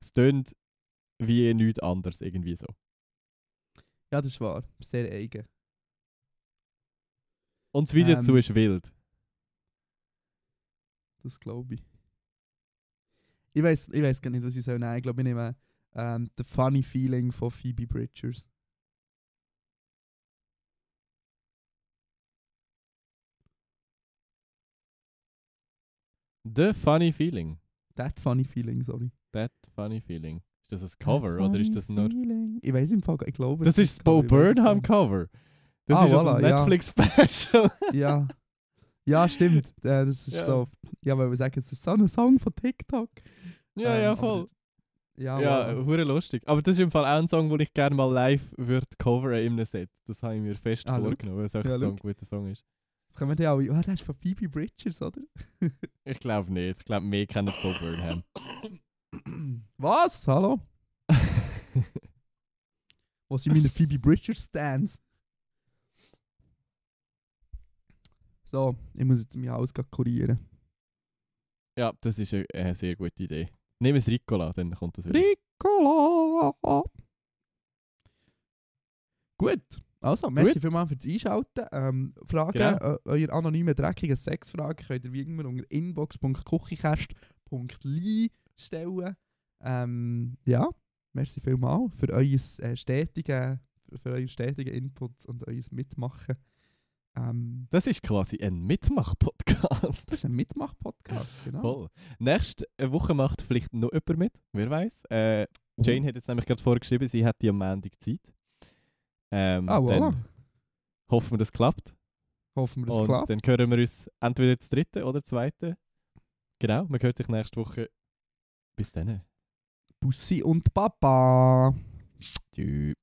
Speaker 7: es tönt wie nichts anderes irgendwie so.
Speaker 6: Ja, das ist wahr. Sehr eigen.
Speaker 7: Und das Video dazu
Speaker 6: Ähm,
Speaker 7: ist wild.
Speaker 6: Das glaube ich. Ich weiß ich weiss gar nicht, was ich soll nehmen. Ich glaube, ich nehme ähm, The Funny Feeling von Phoebe Bridgers.
Speaker 7: The Funny Feeling.
Speaker 6: That Funny Feeling, sorry.
Speaker 7: That Funny Feeling. Ist das ein Cover oder ist das nur...
Speaker 6: Feeling. Ich weiß im Fall, ich glaube.
Speaker 7: Das ist das Bo Burnham Cover. Das
Speaker 6: Ah,
Speaker 7: ist also
Speaker 6: voilà,
Speaker 7: ein. Netflix-Special.
Speaker 6: Ja. Ja, stimmt. Äh, das ist
Speaker 7: Ja.
Speaker 6: so. Ja, weil wir sagen, es ist so ein Song von TikTok.
Speaker 7: Ja,
Speaker 6: Ähm,
Speaker 7: ja, voll.
Speaker 6: Ja,
Speaker 7: Ja, hure lustig. Aber das ist im Fall auch ein Song, den ich gerne mal live würde coveren in einem Set. Das habe ich mir fest
Speaker 6: Ah,
Speaker 7: vorgenommen, weil es einfach
Speaker 6: Ja,
Speaker 7: so ein guter Song ist.
Speaker 6: Jetzt können wir dann auch. Ah, das ist von Phoebe Bridgers, oder?
Speaker 7: Ich glaube nicht. Ich glaube, mehr kennen Bob Burnham.
Speaker 6: Was? Hallo? Wo sind meine Phoebe Bridgers Stands? So, ich muss jetzt mein Haus kurieren.
Speaker 7: ja, das ist eine, eine sehr gute Idee. Nehmen es Ricola, dann kommt das wieder.
Speaker 6: Ricola! Gut, also, merci
Speaker 7: Gut.
Speaker 6: vielmals fürs Einschalten. Ähm, Fragen,
Speaker 7: Genau.
Speaker 6: äh, eure anonyme dreckige Sexfragen könnt ihr wie immer unter inbox.kuchikast.li stellen. Ähm, ja, merci vielmals für euer äh, stetige, für, für eure stetigen Inputs und euer Mitmachen. Ähm,
Speaker 7: Das ist quasi ein Mitmach-Podcast.
Speaker 6: das ist ein Mitmach-Podcast, genau.
Speaker 7: Voll. Nächste Woche macht vielleicht noch jemand mit, wer weiß. Äh,
Speaker 6: Mhm.
Speaker 7: Jane hat jetzt nämlich gerade vorgeschrieben, sie hätte am Montag Zeit. Ähm,
Speaker 6: Ah, voilà.
Speaker 7: Hoffen wir, das klappt.
Speaker 6: Hoffen wir, das
Speaker 7: Und
Speaker 6: klappt.
Speaker 7: dann hören wir uns entweder das dritte oder das zweite. Genau, man hört sich nächste Woche. Bis dann.
Speaker 6: Bussi und Papa.
Speaker 7: Tschüss.